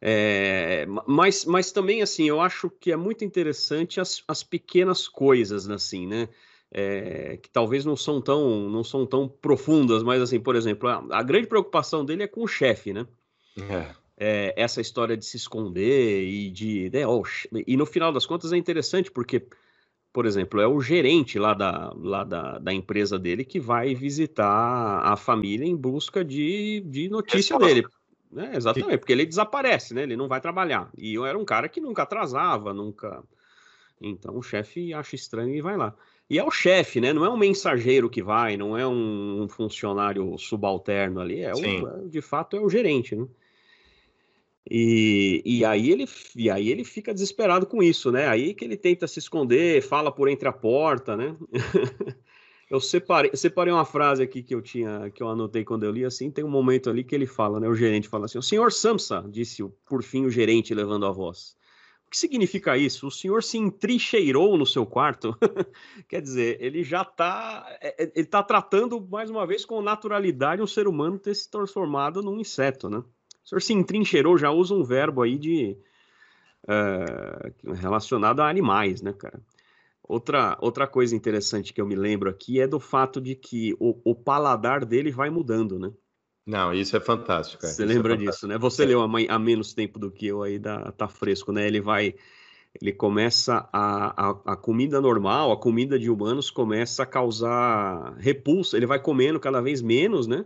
É, mas, mas também, assim, eu acho que é muito interessante as, as pequenas coisas, assim, né? É, que talvez não são tão não são tão profundas, mas assim, por exemplo, a, a grande preocupação dele é com o chefe, né? É. É, essa história de se esconder e de. Né, oh, e no final das contas é interessante porque, por exemplo, é o gerente lá, da, lá da, da empresa dele que vai visitar a família em busca de, de notícia dele. Né? Exatamente, porque ele desaparece, né? Ele não vai trabalhar. E eu era um cara que nunca atrasava, nunca. Então o chefe acha estranho e vai lá. E é o chefe, né? Não é um mensageiro que vai, não é um funcionário subalterno ali, é o, de fato é o gerente, né? E, e, aí ele, e aí ele fica desesperado com isso, né? Aí que ele tenta se esconder, fala por entre a porta, né? eu separei, separei uma frase aqui que eu tinha, que eu anotei quando eu li, assim, tem um momento ali que ele fala, né? O gerente fala assim, o senhor Samsa, disse por fim o gerente levando a voz. O que significa isso? O senhor se entrincheirou no seu quarto? Quer dizer, ele já está, é, é, ele está tratando mais uma vez com naturalidade um ser humano ter se transformado num inseto, né? O senhor se entrincheirou, já usa um verbo aí de uh, relacionado a animais, né, cara? Outra, outra coisa interessante que eu me lembro aqui é do fato de que o, o paladar dele vai mudando, né? Não, isso é fantástico. Você isso é lembra é disso, né? Você é. leu há, há, menos tempo do que eu aí, dá, tá fresco, né? Ele vai, ele começa a, a, a, comida normal, a comida de humanos começa a causar repulsa. Ele vai comendo cada vez menos, né?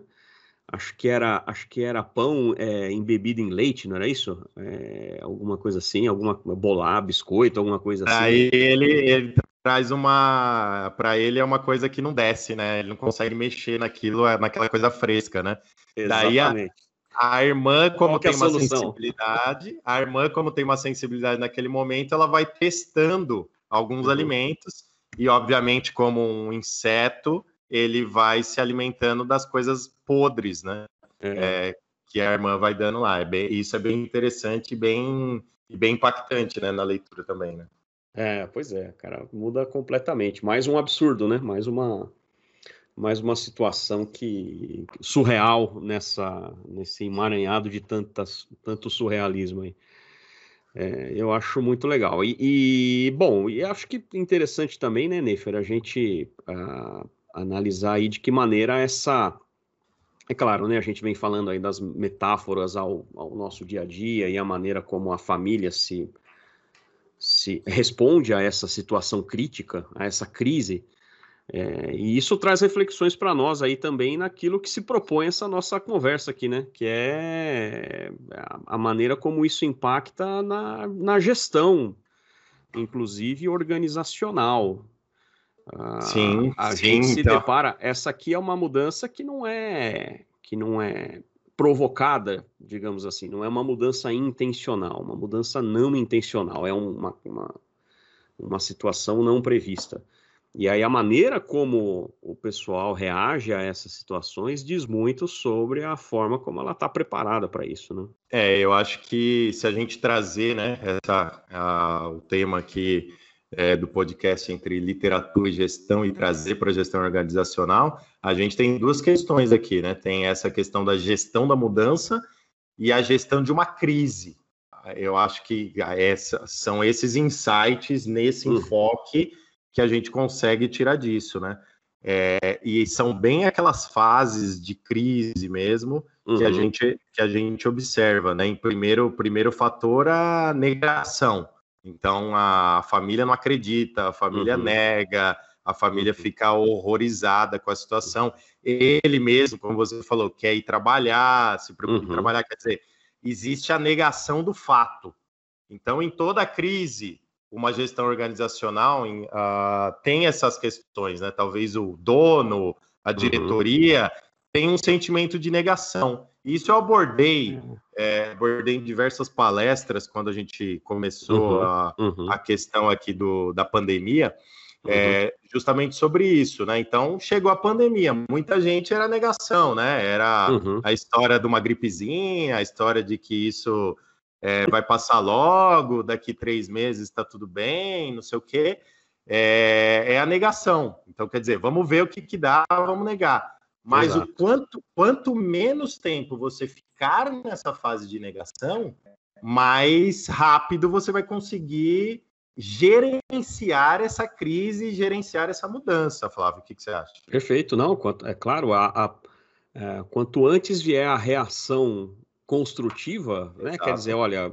Acho que era acho que era pão é, embebido em leite, não era isso? É, alguma coisa assim, alguma bolar, biscoito, alguma coisa assim. Aí ele, ele traz uma, para ele é uma coisa que não desce, né? Ele não consegue mexer naquilo, é, naquela coisa fresca, né? Exatamente. Daí a, a irmã, como é tem uma sensibilidade, a irmã, como tem uma sensibilidade naquele momento, ela vai testando alguns uhum. alimentos e, obviamente, como um inseto, ele vai se alimentando das coisas podres, né? É. É, que a irmã vai dando lá. É bem, isso é bem interessante e bem, bem impactante, né, na leitura também, né? É, pois é, cara, muda completamente. Mais um absurdo, né? Mais uma, mais uma situação que surreal nessa nesse emaranhado de tantas, tanto surrealismo aí. É, eu acho muito legal. E, e, bom, e acho que interessante também, né, Nefer, a gente uh, analisar aí de que maneira essa. É claro, né? A gente vem falando aí das metáforas ao, ao nosso dia a dia e a maneira como a família se, se responde a essa situação crítica, a essa crise. É, e isso traz reflexões para nós aí também naquilo que se propõe essa nossa conversa aqui, né? Que é a, a maneira como isso impacta na, na gestão, inclusive organizacional, sim, a sim, gente se então... depara. Essa aqui é uma mudança que não é que não é provocada, digamos assim, não é uma mudança intencional, uma mudança não intencional, é uma, uma, uma situação não prevista. E aí a maneira como o pessoal reage a essas situações diz muito sobre a forma como ela está preparada para isso, né? É, eu acho que se a gente trazer, né, essa, a, o tema aqui é, do podcast entre literatura e gestão e trazer para a gestão organizacional, a gente tem duas questões aqui, né? Tem essa questão da gestão da mudança e a gestão de uma crise. Eu acho que essa, são esses insights nesse uhum. enfoque que a gente consegue tirar disso, né? É, e são bem aquelas fases de crise mesmo que, a, uhum. gente, que a gente observa, né? Em primeiro, o primeiro fator, a negação. Então a família não acredita, a família uhum. nega, a família uhum. fica horrorizada com a situação. Ele mesmo, como você falou, quer ir trabalhar, se preocupa uhum. em trabalhar, quer dizer, existe a negação do fato. Então, em toda crise, uma gestão organizacional uh, tem essas questões, né? Talvez o dono, a uhum. diretoria, uhum. tem um sentimento de negação. Isso eu abordei, uhum. é, abordei em diversas palestras quando a gente começou uhum, a, uhum. a questão aqui do, da pandemia, é, uhum. justamente sobre isso, né? Então chegou a pandemia, muita gente era negação, né? Era uhum. a história de uma gripezinha, a história de que isso é, vai passar logo, daqui três meses está tudo bem, não sei o quê. É, é, a negação. Então, quer dizer, vamos ver o que, que dá, vamos negar. Mas Exato. o quanto, quanto menos tempo você ficar nessa fase de negação, mais rápido você vai conseguir gerenciar essa crise, gerenciar essa mudança, Flávio. O que, que você acha? Perfeito, não. É claro, a, a, é, quanto antes vier a reação construtiva, né? Quer dizer, olha,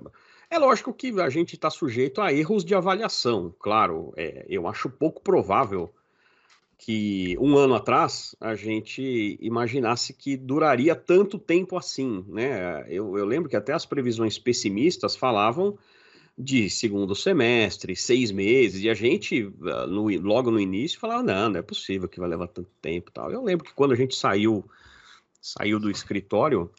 é lógico que a gente está sujeito a erros de avaliação. Claro, é, eu acho pouco provável que um ano atrás a gente imaginasse que duraria tanto tempo assim, né? Eu, eu, lembro que até as previsões pessimistas falavam de segundo semestre, seis meses, e a gente, ah, no, logo no início, falava, não, não é possível que vai levar tanto tempo tal. Eu lembro que quando a gente saiu, saiu do escritório,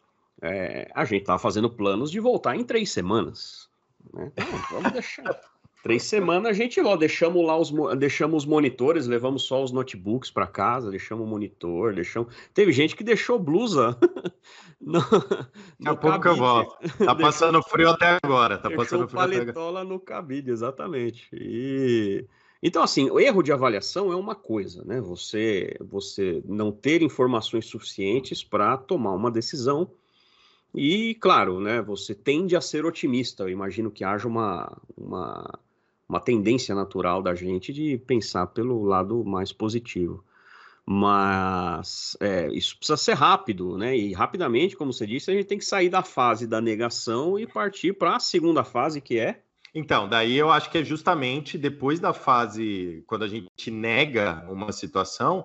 é, a gente estava fazendo planos de voltar em três semanas. Né? Vamos deixar. Três semanas a gente ó, deixamos lá os, deixamos os monitores, levamos só os notebooks para casa, deixamos o monitor, deixamos. Teve gente que deixou blusa. no, Daqui a pouco eu volto. Tá passando frio até agora. Tá passando frio paletola no cabide, exatamente. E então, assim, o erro de avaliação é uma coisa, né? Você, você não ter informações suficientes para tomar uma decisão. E, claro, né, você tende a ser otimista. Eu imagino que haja uma, uma uma tendência natural da gente de pensar pelo lado mais positivo. Mas é, isso precisa ser rápido, né? E rapidamente, como você disse, a gente tem que sair da fase da negação e partir para a segunda fase, que é. Então, daí eu acho que é justamente depois da fase, quando a gente nega uma situação,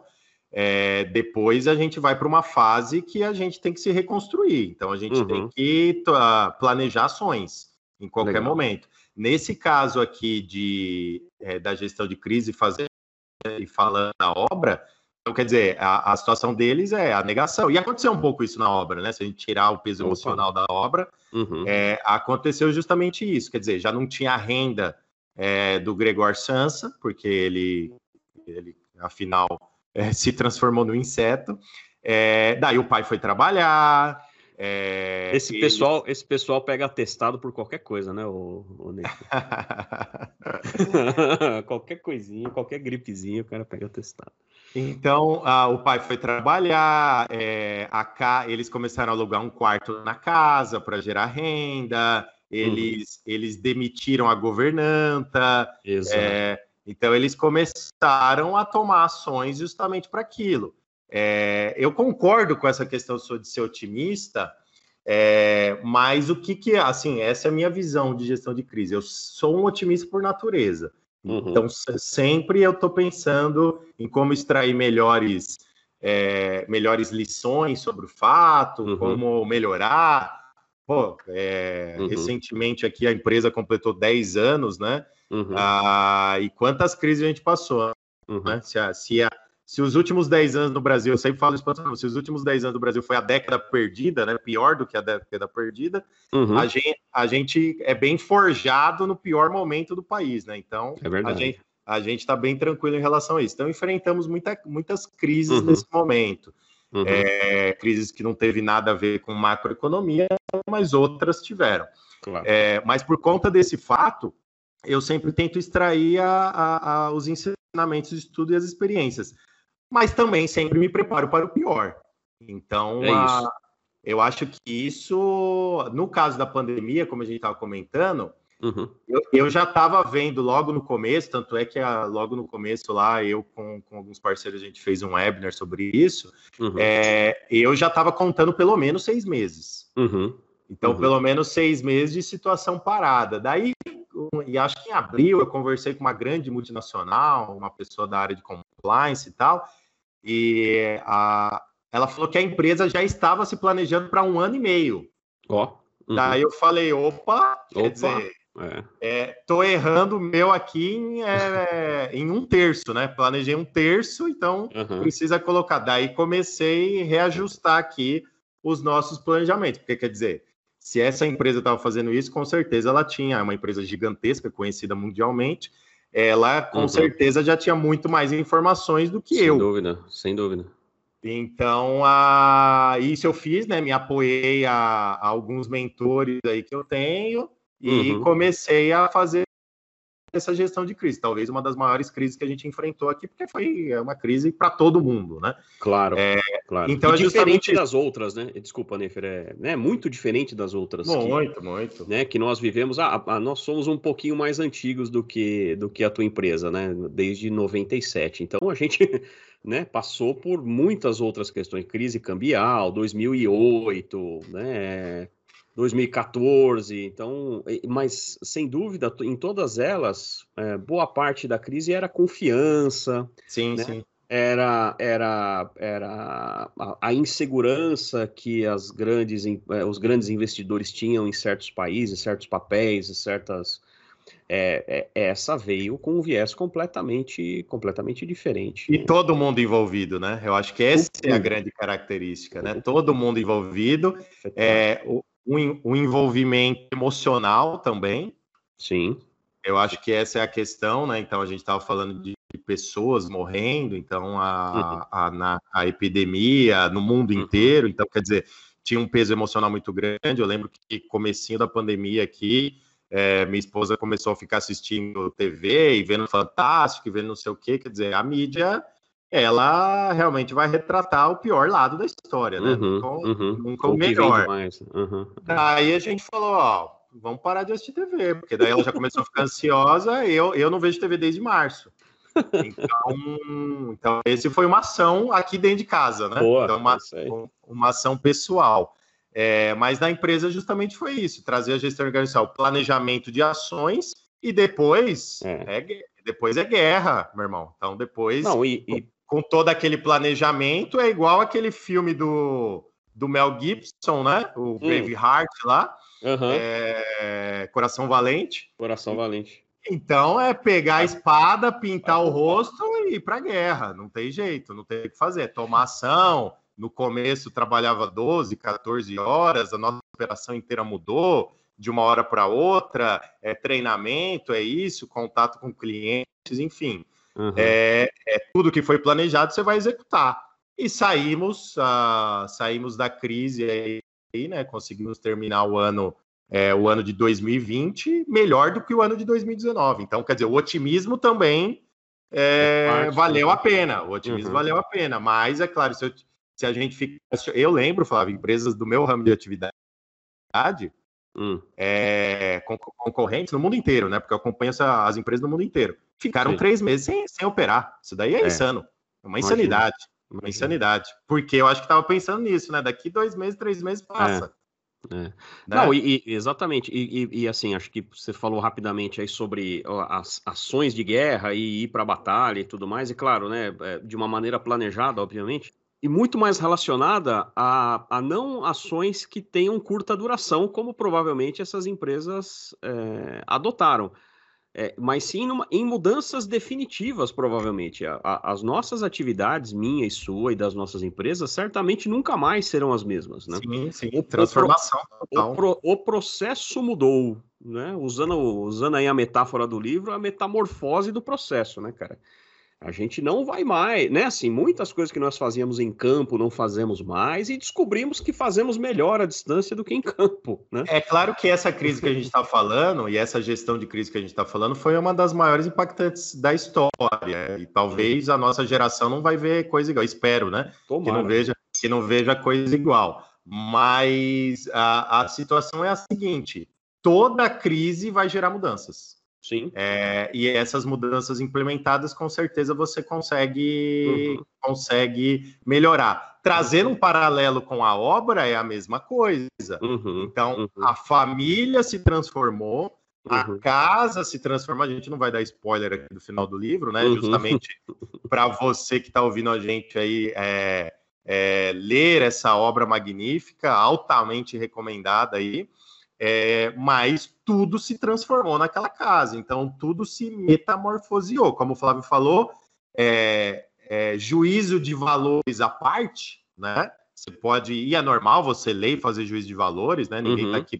é, depois a gente vai para uma fase que a gente tem que se reconstruir. Então a gente uhum. tem que planejar ações em qualquer Legal. momento. Nesse caso aqui de, é, da gestão de crise fazer, e falando na obra, então, quer dizer, a, a, situação deles é a negação. E aconteceu um pouco isso na obra, né? Se a gente tirar o peso emocional da obra, uhum. é, aconteceu justamente isso. Quer dizer, já não tinha a renda é, do Gregor Sansa, porque ele, ele afinal, é, se transformou no inseto. É, daí o pai foi trabalhar, é, esse, pessoal, esse pessoal pega atestado por qualquer coisa, né, o, o qualquer coisinha, qualquer gripezinha, o cara pega atestado. Então, a, o pai foi trabalhar, é, a, eles começaram a alugar um quarto na casa para gerar renda, eles, uhum. eles demitiram a governanta. É, então, eles começaram a tomar ações justamente para aquilo. É, eu concordo com essa questão de ser otimista, é, mas o que que, assim, essa é a minha visão de gestão de crise. Eu sou um otimista por natureza. Uhum. Então, sempre eu estou pensando em como extrair melhores, é, melhores lições sobre o fato, uhum. como melhorar. Pô, é, uhum. recentemente aqui a empresa completou 10 anos, né? Uhum. Ah, e quantas crises a gente passou, uhum. né? Se a, se a, se os últimos 10 anos no Brasil, eu sempre falo isso para se os últimos 10 anos do Brasil foi a década perdida, né? Pior do que a década perdida, uhum. a, gente, a gente é bem forjado no pior momento do país, né? Então, é a gente a gente está bem tranquilo em relação a isso. Então, enfrentamos muita, muitas crises uhum. nesse momento. Uhum. É, crises que não teve nada a ver com macroeconomia, mas outras tiveram. Claro. É, mas por conta desse fato, eu sempre tento extrair a, a, a, os ensinamentos de estudo e as experiências mas também sempre me preparo para o pior. Então, é a, eu acho que isso, no caso da pandemia, como a gente estava comentando, uhum. eu, eu, já estava vendo logo no começo, tanto é que a, logo no começo lá, eu com, com, alguns parceiros, a gente fez um webinar sobre isso, uhum. é, eu já estava contando pelo menos seis meses. Uhum. Então, uhum. pelo menos seis meses de situação parada. Daí, e acho que em abril eu conversei com uma grande multinacional, uma pessoa da área de compliance e tal, e a, ela falou que a empresa já estava se planejando para um ano e meio. Ó. Oh, uhum. Daí eu falei, opa, opa. quer dizer, é. É, tô errando o meu aqui em, é, em, um terço, né? Planejei um terço, então uhum. precisa colocar. Daí comecei a reajustar aqui os nossos planejamentos. Porque quer dizer, se essa empresa estava fazendo isso, com certeza ela tinha é uma empresa gigantesca, conhecida mundialmente, ela com uhum. certeza já tinha muito mais informações do que sem eu. Sem dúvida, sem dúvida. Então, a... isso eu fiz, né? Me apoiei a, a alguns mentores aí que eu tenho e uhum. comecei a fazer essa gestão de crise, talvez uma das maiores crises que a gente enfrentou aqui, porque foi é uma crise para todo mundo, né? Claro, é, claro. Então, e é diferente justamente... das outras, né? Desculpa, Nefer, é né? muito diferente das outras. Muito, que, muito. Né? Que nós vivemos, ah, ah, nós somos um pouquinho mais antigos do que, do que a tua empresa, né? Desde 97. Então, a gente né, passou por muitas outras questões, crise cambial, 2008, né? 2014, então, mas sem dúvida, em todas elas, é, boa parte da crise era confiança. Sim, né? sim. Era, era, era a, insegurança que as grandes, é, os grandes investidores tinham em certos países, certos papéis, certas, é, é, essa veio com um viés completamente, completamente diferente. E todo mundo envolvido, né? Eu acho que essa é a grande característica, né? Todo mundo envolvido, é, o, o envolvimento emocional também. Sim. Eu acho que essa é a questão, né? Então a gente estava falando de pessoas morrendo, então a, uhum. a, na, a epidemia no mundo uhum. inteiro, então quer dizer, tinha um peso emocional muito grande. Eu lembro que comecinho da pandemia aqui, é, minha esposa começou a ficar assistindo TV e vendo Fantástico, e vendo não sei o quê, quer dizer, a mídia ela realmente vai retratar o pior lado da história, né? Uhum, nunca, uhum. nunca o melhor. Uhum. Daí a gente falou, ó, vamos parar de assistir TV, porque daí ela já começou a ficar ansiosa. Eu, eu não vejo TV desde março. Então, então, esse foi uma ação aqui dentro de casa, né? Boa, então, uma, uma ação pessoal. É, mas na empresa justamente foi isso: trazer a gestão organizacional, planejamento de ações e depois é. é depois é guerra, meu irmão. Então depois Não, e, e... com todo aquele planejamento é igual aquele filme do, do Mel Gibson, né? O hum. Braveheart lá, uhum. é, Coração Valente. Coração Valente. Então é pegar a espada, pintar o rosto e ir para a guerra. Não tem jeito, não tem o que fazer. Tomar ação. No começo trabalhava 12, 14 horas, a nossa operação inteira mudou de uma hora para outra. É treinamento, é isso, contato com clientes, enfim. Uhum. É, é, tudo que foi planejado, você vai executar. E saímos, uh, saímos da crise aí, né? Conseguimos terminar o ano é, o ano de 2020 melhor do que o ano de 2019. Então, quer dizer, o otimismo também é, parte, valeu né? a pena. O otimismo uhum. valeu a pena. Mas, é claro, se, eu, se a gente fica. Eu lembro, Flávio, empresas do meu ramo de atividade hum. é, concorrentes no mundo inteiro, né? Porque eu acompanho essa, as empresas no mundo inteiro. Ficaram Sim. três meses sem, sem operar. Isso daí é, é. insano. É uma insanidade. Imagina. Uma insanidade. Porque eu acho que estava pensando nisso, né? Daqui dois meses, três meses passa. É. É. Né? Não, e, e, exatamente. E, e, assim, acho que você falou rapidamente aí sobre as ações de guerra e ir para a batalha e tudo mais, e claro, né, é, de uma maneira planejada, obviamente, e muito mais relacionada a, a não ações que tenham curta duração, como provavelmente essas empresas é, adotaram é, mas sim numa, em mudanças definitivas, provavelmente. A, a, as nossas atividades, minha e sua, e das nossas empresas, certamente nunca mais serão as mesmas, né? Sim, sim, o, transformação o, total. O, pro, o, processo mudou, né? Usando, usando aí a metáfora do livro, a metamorfose do processo, né, cara? A gente não vai mais, né? Assim, muitas coisas que nós fazíamos em campo não fazemos mais e descobrimos que fazemos melhor à distância do que em campo, né? É claro que essa crise que a gente está falando e essa gestão de crise que a gente está falando foi uma das maiores impactantes da história e talvez a nossa geração não vai ver coisa igual. Espero, né? Tomara. Que não veja, que não veja coisa igual. Mas a, a situação é a seguinte: toda crise vai gerar mudanças. Sim. É, e essas mudanças implementadas, com certeza você consegue, uhum. consegue melhorar. Trazendo um paralelo com a obra é a mesma coisa. Uhum. Então, uhum. a família se transformou, a uhum. casa se transformou. A gente não vai dar spoiler aqui do final do livro, né? Uhum. Justamente para você que está ouvindo a gente aí é, é, ler essa obra magnífica, altamente recomendada aí. É, mas tudo se transformou naquela casa, então tudo se metamorfoseou. Como o Flávio falou, é, é, juízo de valores à parte, né? Você pode, e é normal você ler e fazer juízo de valores, né? Ninguém está uhum. aqui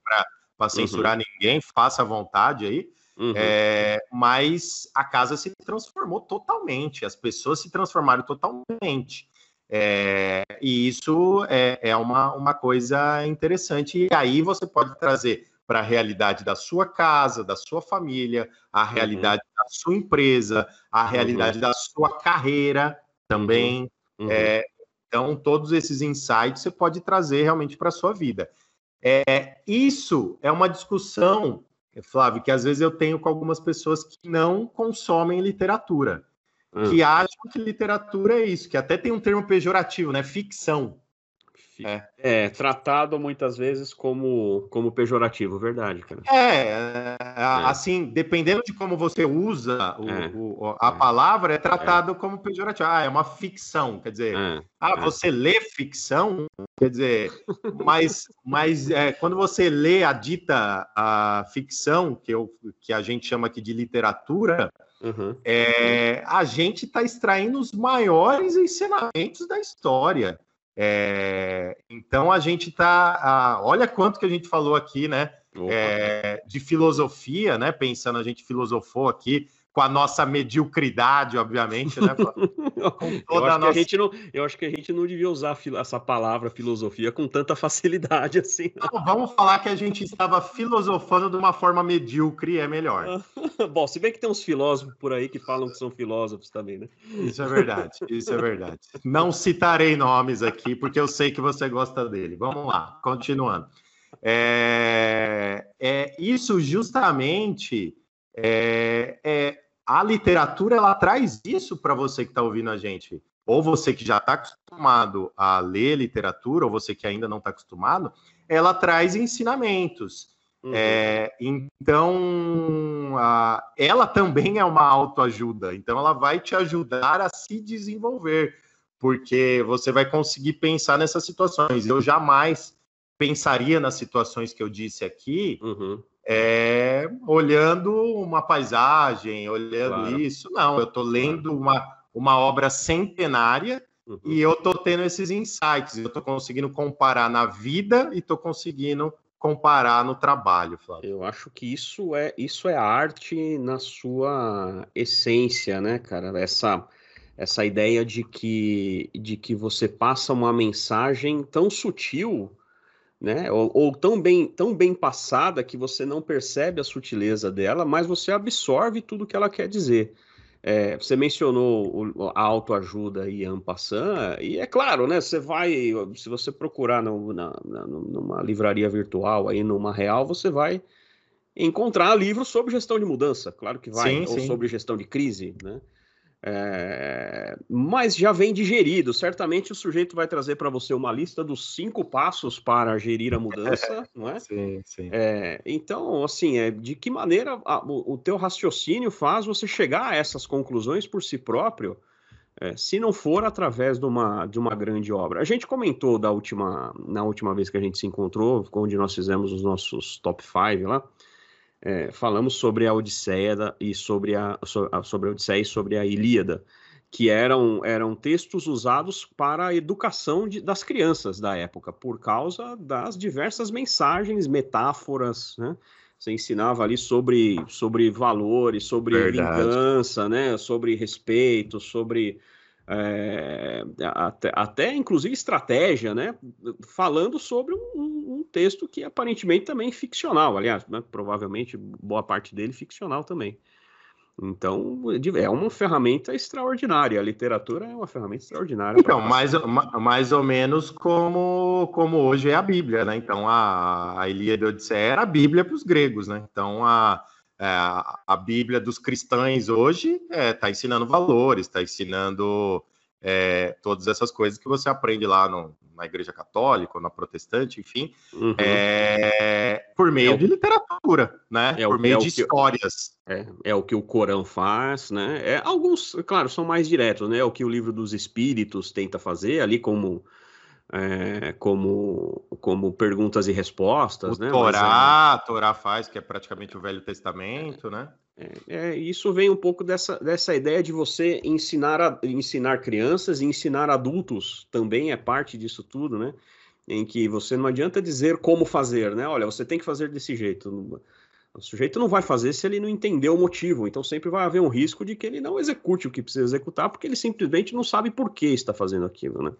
para censurar uhum. ninguém, faça à vontade aí. Uhum. É, mas a casa se transformou totalmente, as pessoas se transformaram totalmente. É, e isso é, é uma, uma coisa interessante. E aí você pode trazer para a realidade da sua casa, da sua família, a uhum. realidade uhum. da sua empresa, a realidade uhum. da sua carreira também. Uhum. É, então, todos esses insights você pode trazer realmente para a sua vida. É, isso é uma discussão, Flávio, que às vezes eu tenho com algumas pessoas que não consomem literatura que hum. acham que literatura é isso, que até tem um termo pejorativo, né? Ficção. É. é. tratado muitas vezes como, como pejorativo, verdade, cara. É, é, é. assim, dependendo de como você usa o, é. o, a palavra, é tratado como pejorativo. Ah, é uma ficção, quer dizer, ah, você lê ficção, quer dizer, mas, mas quando você lê a dita a ficção, que, eu, que a gente chama aqui de literatura, Uhum. É, a gente está extraindo os maiores ensinamentos da história. É, então a gente está. Olha quanto que a gente falou aqui, né? É, de filosofia, né? Pensando, a gente filosofou aqui com a nossa mediocridade, obviamente, né? eu, acho nossa... que não, eu acho que a gente não devia usar essa palavra filosofia com tanta facilidade assim. Não, vamos falar que a gente estava filosofando de uma forma medíocre, é melhor. Bom, se bem que tem uns filósofos por aí que falam que são filósofos também, né? Isso é verdade, isso é verdade. Não citarei nomes aqui, porque eu sei que você gosta dele. Vamos lá, continuando. É, é isso justamente é, é, a literatura ela traz isso para você que está ouvindo a gente. Ou você que já está acostumado a ler literatura, ou você que ainda não está acostumado, ela traz ensinamentos. Uhum. É, então, a, ela também é uma autoajuda. Então, ela vai te ajudar a se desenvolver, porque você vai conseguir pensar nessas situações. Eu jamais pensaria nas situações que eu disse aqui uhum é, olhando uma paisagem, olhando claro. isso. Não, eu estou lendo uma, uma obra centenária uhum. e eu estou tendo esses insights. Eu estou conseguindo comparar na vida e estou conseguindo comparar no trabalho, Flávio. Eu acho que isso é isso é arte na sua essência, né, cara? Essa essa ideia de que de que você passa uma mensagem tão sutil né? Ou, ou, tão bem tão bem passada que você não percebe a sutileza dela, mas você absorve tudo que ela quer dizer. É, você mencionou o, a autoajuda e a Ampassan, e é claro, né? Você vai, se você procurar no, na, na, numa livraria virtual, aí numa real, você vai encontrar livros sobre gestão de mudança, claro que vai, sim, ou sim. sobre gestão de crise, né? É, mas já vem digerido. Certamente o sujeito vai trazer para você uma lista dos cinco passos para gerir a mudança, não é? Sim, sim. É, então, assim, é, de que maneira a, o, o, teu raciocínio faz você chegar a essas conclusões por si próprio, é, se não for através de uma, de uma grande obra. A gente comentou da última, na última vez que a gente se encontrou, onde nós fizemos os nossos top 5 lá, é, falamos sobre a Odisseia e sobre a, sobre a Odisseia e sobre a Ilíada, que eram, eram textos usados para a educação de, das crianças da época, por causa das diversas mensagens, metáforas, né? Você ensinava ali sobre, sobre valores, sobre Verdade. vingança, né? Sobre respeito, sobre é, até, até, inclusive estratégia, né? Falando sobre um, texto que aparentemente também é ficcional, aliás, né? provavelmente boa parte dele ficcional também. Então, é uma ferramenta extraordinária. A literatura é uma ferramenta extraordinária. Então, mais, mais ou menos como, como hoje é a Bíblia, né? Então, a, a Ilíada e a Odisseia era a Bíblia para os gregos, né? Então, a, é, a Bíblia dos cristãos hoje está é, tá ensinando valores, está ensinando é, todas essas coisas que você aprende lá no, na Igreja Católica, ou na Protestante, enfim, uhum. é, por meio é de literatura, né? É por meio é de histórias. É, é, o que o Corão faz, né? É, alguns, claro, são mais diretos, né? O que o livro dos Espíritos tenta fazer ali como é, como, como perguntas e respostas, o né? Torá, Mas, é... Torá faz, que é praticamente o Velho Testamento, né? É, é, isso vem um pouco dessa, dessa ideia de você ensinar, a, ensinar crianças e ensinar adultos também é parte disso tudo, né? Em que você não adianta dizer como fazer, né? Olha, você tem que fazer desse jeito. O sujeito não vai fazer se ele não entender o motivo, então sempre vai haver um risco de que ele não execute o que precisa executar, porque ele simplesmente não sabe por que está fazendo aquilo, né?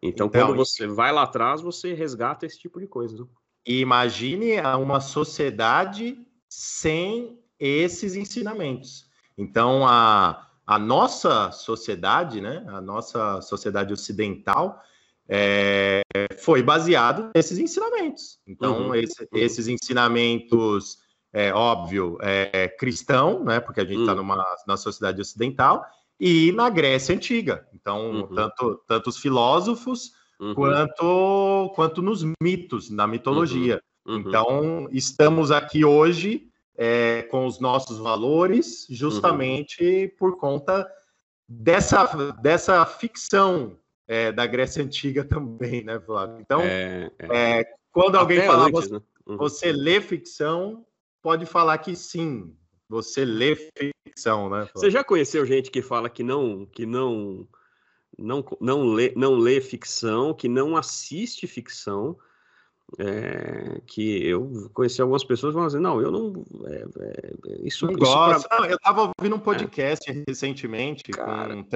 Então, então quando você vai lá atrás, você resgata esse tipo de coisa. Né? Imagine uma sociedade sem esses ensinamentos. Então, a, a nossa sociedade, né, a nossa sociedade ocidental, é, foi baseado nesses ensinamentos. Então, uhum, esse, esses ensinamentos, é óbvio, é, cristão, né, porque a gente está uhum. numa na sociedade ocidental, e na Grécia Antiga. Então, uhum. tanto, tanto os filósofos uhum. quanto, quanto nos mitos, na mitologia. Uhum. uhum. Então, estamos aqui hoje é, com os nossos valores, justamente uhum. por conta dessa, dessa ficção é, da Grécia Antiga também, né, Flávio? Então, é, é. é quando alguém Até fala, antes, você, né? uhum. você lê ficção, pode falar que sim, você lê ficção, né? Você já conheceu gente que fala que não, que não, não, não lê, não lê ficção, que não assiste ficção, é, que eu conheci algumas pessoas falam assim, não, eu não. É, é, isso, não gosto. Pra... Não, eu estava ouvindo um é. podcast recentemente Cara... com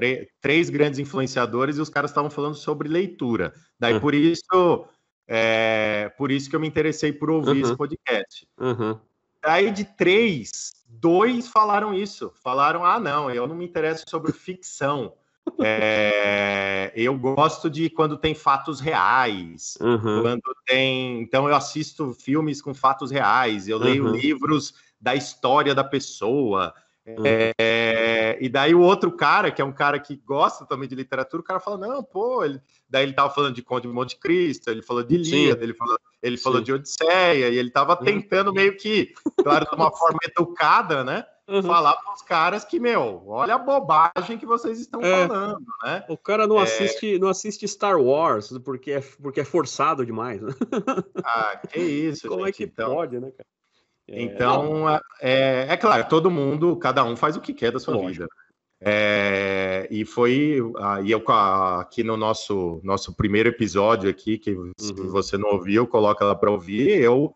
três grandes influenciadores e os caras estavam falando sobre leitura. Daí por isso. É, por isso que eu me interessei por ouvir esse podcast. Uhum. Aí de três, dois falaram isso. Falaram: ah, não, eu não me interesso sobre ficção. É, eu gosto de quando tem fatos reais, uhum. quando tem. Então eu assisto filmes com fatos reais, eu leio uhum. livros da história da pessoa. Uhum. É, e daí o outro cara, que é um cara que gosta também de literatura, o cara fala: não, pô, ele... daí ele tava falando de Conde de Monte Cristo, ele falou de Ilíada, ele falou, ele falou de Odisseia, e ele tava uhum. tentando meio que, claro, de uma forma educada, né? Uhum. falar para os caras que, meu, olha a bobagem que vocês estão é. falando, né? O cara não é... assiste, não assiste Star Wars porque é, porque é forçado demais. Né? Ah, que isso, Como é gente, é que então... pode, né, cara? É... Então, é, é, claro, todo mundo, cada um faz o que quer da sua Lógico. vida. É, e foi e eu aqui no nosso nosso primeiro episódio aqui que uhum. se você não ouviu coloca lá para ouvir eu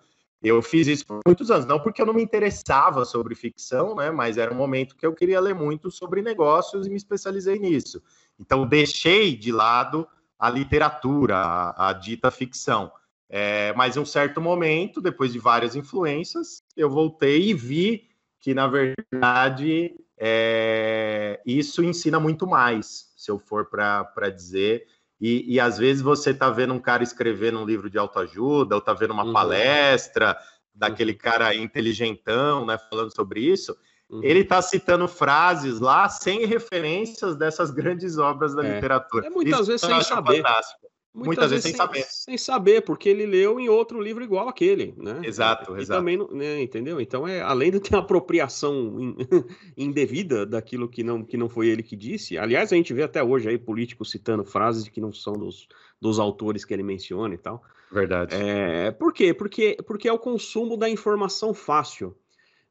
eu fiz isso por muitos anos, não porque eu não me interessava sobre ficção, né? Mas era um momento que eu queria ler muito sobre negócios e me especializei nisso. Então deixei de lado a literatura, a, a dita ficção. É, mas em um certo momento, depois de várias influências, eu voltei e vi que, na verdade, é, isso ensina muito mais, se eu for para dizer. E, e às vezes você está vendo um cara escrevendo um livro de autoajuda, ou está vendo uma uhum. palestra daquele uhum. cara inteligentão, né, falando sobre isso. Uhum. Ele está citando frases lá sem referências dessas grandes obras da é. literatura. É muitas isso vezes sem saber. Fantástico. Muitas, Muitas vezes, sem, saber. Sem saber, porque ele leu em outro livro igual aquele, né? Exato, e exato. também, né, entendeu? Então, é, além de ter apropriação indevida daquilo que não, que não foi ele que disse, aliás, a gente vê até hoje aí políticos citando frases que não são dos, dos autores que ele menciona e tal. Verdade. É, por quê? Porque, porque é o consumo da informação fácil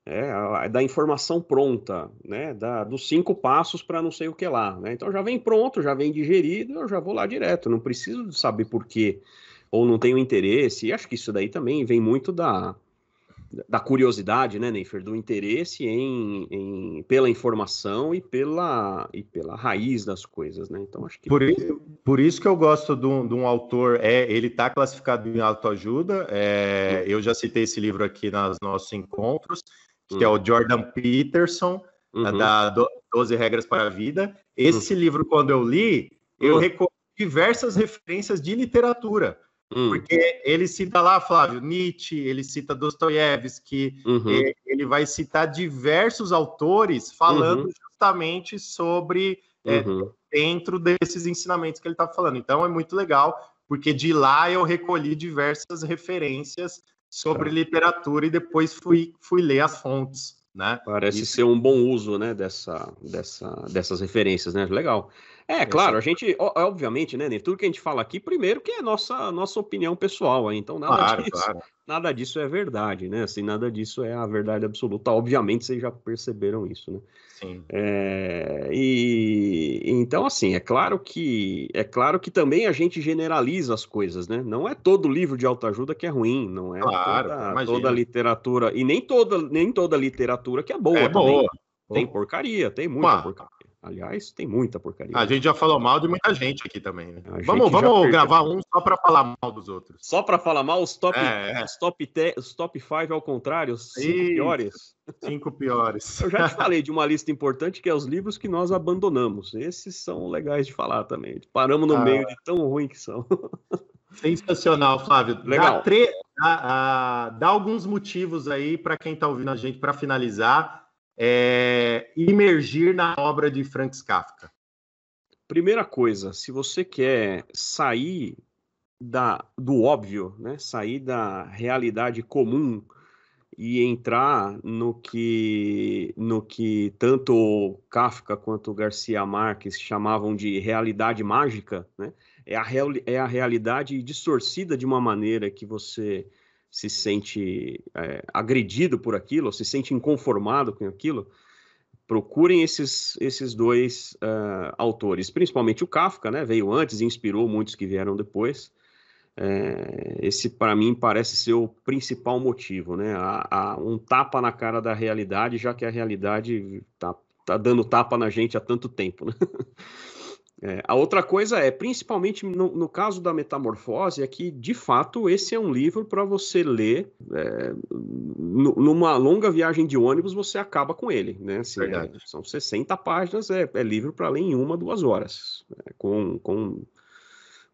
é, da informação pronta, né, da, dos cinco passos para não sei o que lá. Né? Então já vem pronto, já vem digerido, eu já vou lá direto, não preciso saber por quê, ou não tenho interesse. E acho que isso daí também vem muito da, da curiosidade, né, Neifer, do interesse em, em, pela informação e pela, e pela raiz das coisas, né? Então acho que por isso, por isso que eu gosto de um, de um autor, é ele está classificado em autoajuda. É, eu já citei esse livro aqui nos nossos encontros que é o hum. Jordan Peterson, uhum. da 12 Regras para a Vida. Esse uhum. livro, quando eu li, eu uhum. recolhi diversas referências de literatura. Hum. Porque ele cita lá, Flávio, Nietzsche, ele cita Dostoiévski, uhum. ele vai citar diversos autores falando uhum. justamente sobre é, dentro desses ensinamentos que ele está falando. Então é muito legal, porque de lá eu recolhi diversas referências sobre literatura e depois fui, fui ler as fontes. Né? Parece Isso. ser um bom uso né, dessa, dessa, dessas referências, né? Legal. É, claro, a gente, obviamente, né, tudo que a gente fala aqui, primeiro que é nossa nossa opinião pessoal, então nada claro, disso, claro. Nada disso é verdade, né? Assim, nada disso é a verdade absoluta. Obviamente, vocês já perceberam isso, né? Sim. É, e então, assim, é claro que é claro que também a gente generaliza as coisas, né? Não é todo livro de autoajuda que é ruim, não é claro, toda, toda literatura e nem toda nem toda literatura que é boa. É também. boa. Tem porcaria, tem muita porcaria. Aliás, tem muita porcaria. A gente já falou mal de muita gente aqui também. Né? Vamos, vamos gravar um só para falar mal dos outros. Só para falar mal os top, é, é. Os top, te, os top five ao contrário, os cinco Isso. piores. Cinco piores. Eu já te falei de uma lista importante que é os livros que nós abandonamos. Esses são legais de falar também. Paramos no ah. meio de tão ruim que são. Sensacional, Flávio. Legal. Dá, tre... dá, dá alguns motivos aí para quem está ouvindo a gente para finalizar é, imergir na obra de Franz Kafka? Primeira coisa, se você quer sair da, do óbvio, né? sair da realidade comum e entrar no que, no que tanto Kafka quanto Garcia Marques chamavam de realidade mágica, né? é, a real, é a realidade distorcida de uma maneira que você se sente é, agredido por aquilo, ou se sente inconformado com aquilo, procurem esses, esses dois uh, autores, principalmente o Kafka, né? Veio antes e inspirou muitos que vieram depois. É, esse, para mim, parece ser o principal motivo, né? Há, há, um tapa na cara da realidade, já que a realidade está tá dando tapa na gente há tanto tempo, né? É, a outra coisa é, principalmente no, no, caso da metamorfose, é que, de fato, esse é um livro para você ler é, numa longa viagem de ônibus, você acaba com ele, né? Assim, é, são 60 páginas, é, é livro para ler em uma, duas horas, né? com, com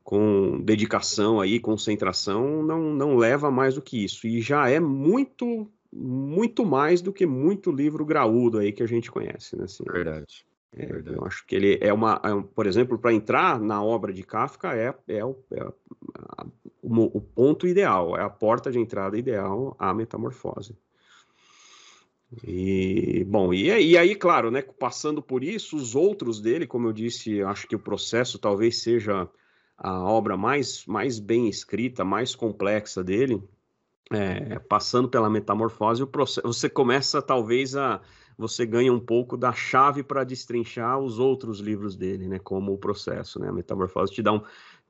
com dedicação aí, concentração, não, não leva mais do que isso. E já é muito, muito mais do que muito livro graúdo aí que a gente conhece, né? Assim, verdade, é. Eu acho que ele é uma, é um, por exemplo, para entrar na obra de Kafka é, é, o, é a, o, o ponto ideal, é a porta de entrada ideal à metamorfose. E bom, e, e, aí, claro, né, passando por isso, os outros dele, como eu disse, acho que o processo talvez seja a obra mais, mais bem escrita, mais complexa dele, é, passando pela metamorfose, o processo, você começa talvez a você ganha um pouco da chave para destrinchar os outros livros dele, né? Como o processo, né? A metamorfose te dá um,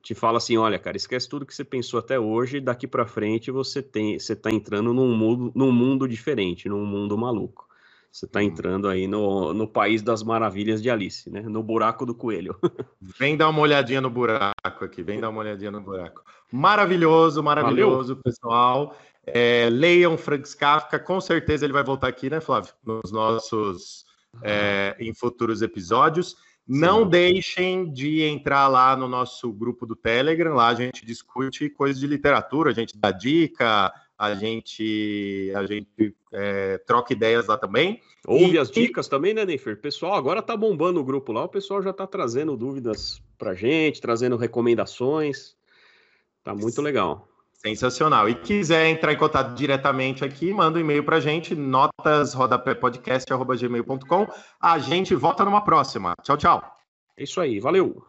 te fala assim, olha, cara, esquece tudo que você pensou até hoje, daqui para frente você tem, você está entrando num mundo, num mundo diferente, num mundo maluco. Você está uhum. entrando aí no, no país das maravilhas de Alice, né? No buraco do coelho. Vem dar uma olhadinha no buraco aqui, vem dar uma olhadinha no buraco. Maravilhoso, maravilhoso, Valeu. pessoal. É, leiam Franz Kafka, com certeza ele vai voltar aqui, né, Flávio? Nos nossos. É, em futuros episódios. Não Sim. deixem de entrar lá no nosso grupo do Telegram, lá a gente discute coisas de literatura, a gente dá dica, a gente, a gente é, troca ideias lá também. Ouve e, as dicas e... também, né, Neifer? Pessoal, agora tá bombando o grupo lá, o pessoal já tá trazendo dúvidas pra gente, trazendo recomendações. Tá muito legal. Sensacional. E quiser entrar em contato diretamente aqui, manda um e-mail pra gente, notasrodapépodcast.gmail.com. A gente volta numa próxima. Tchau, tchau. É isso aí, valeu.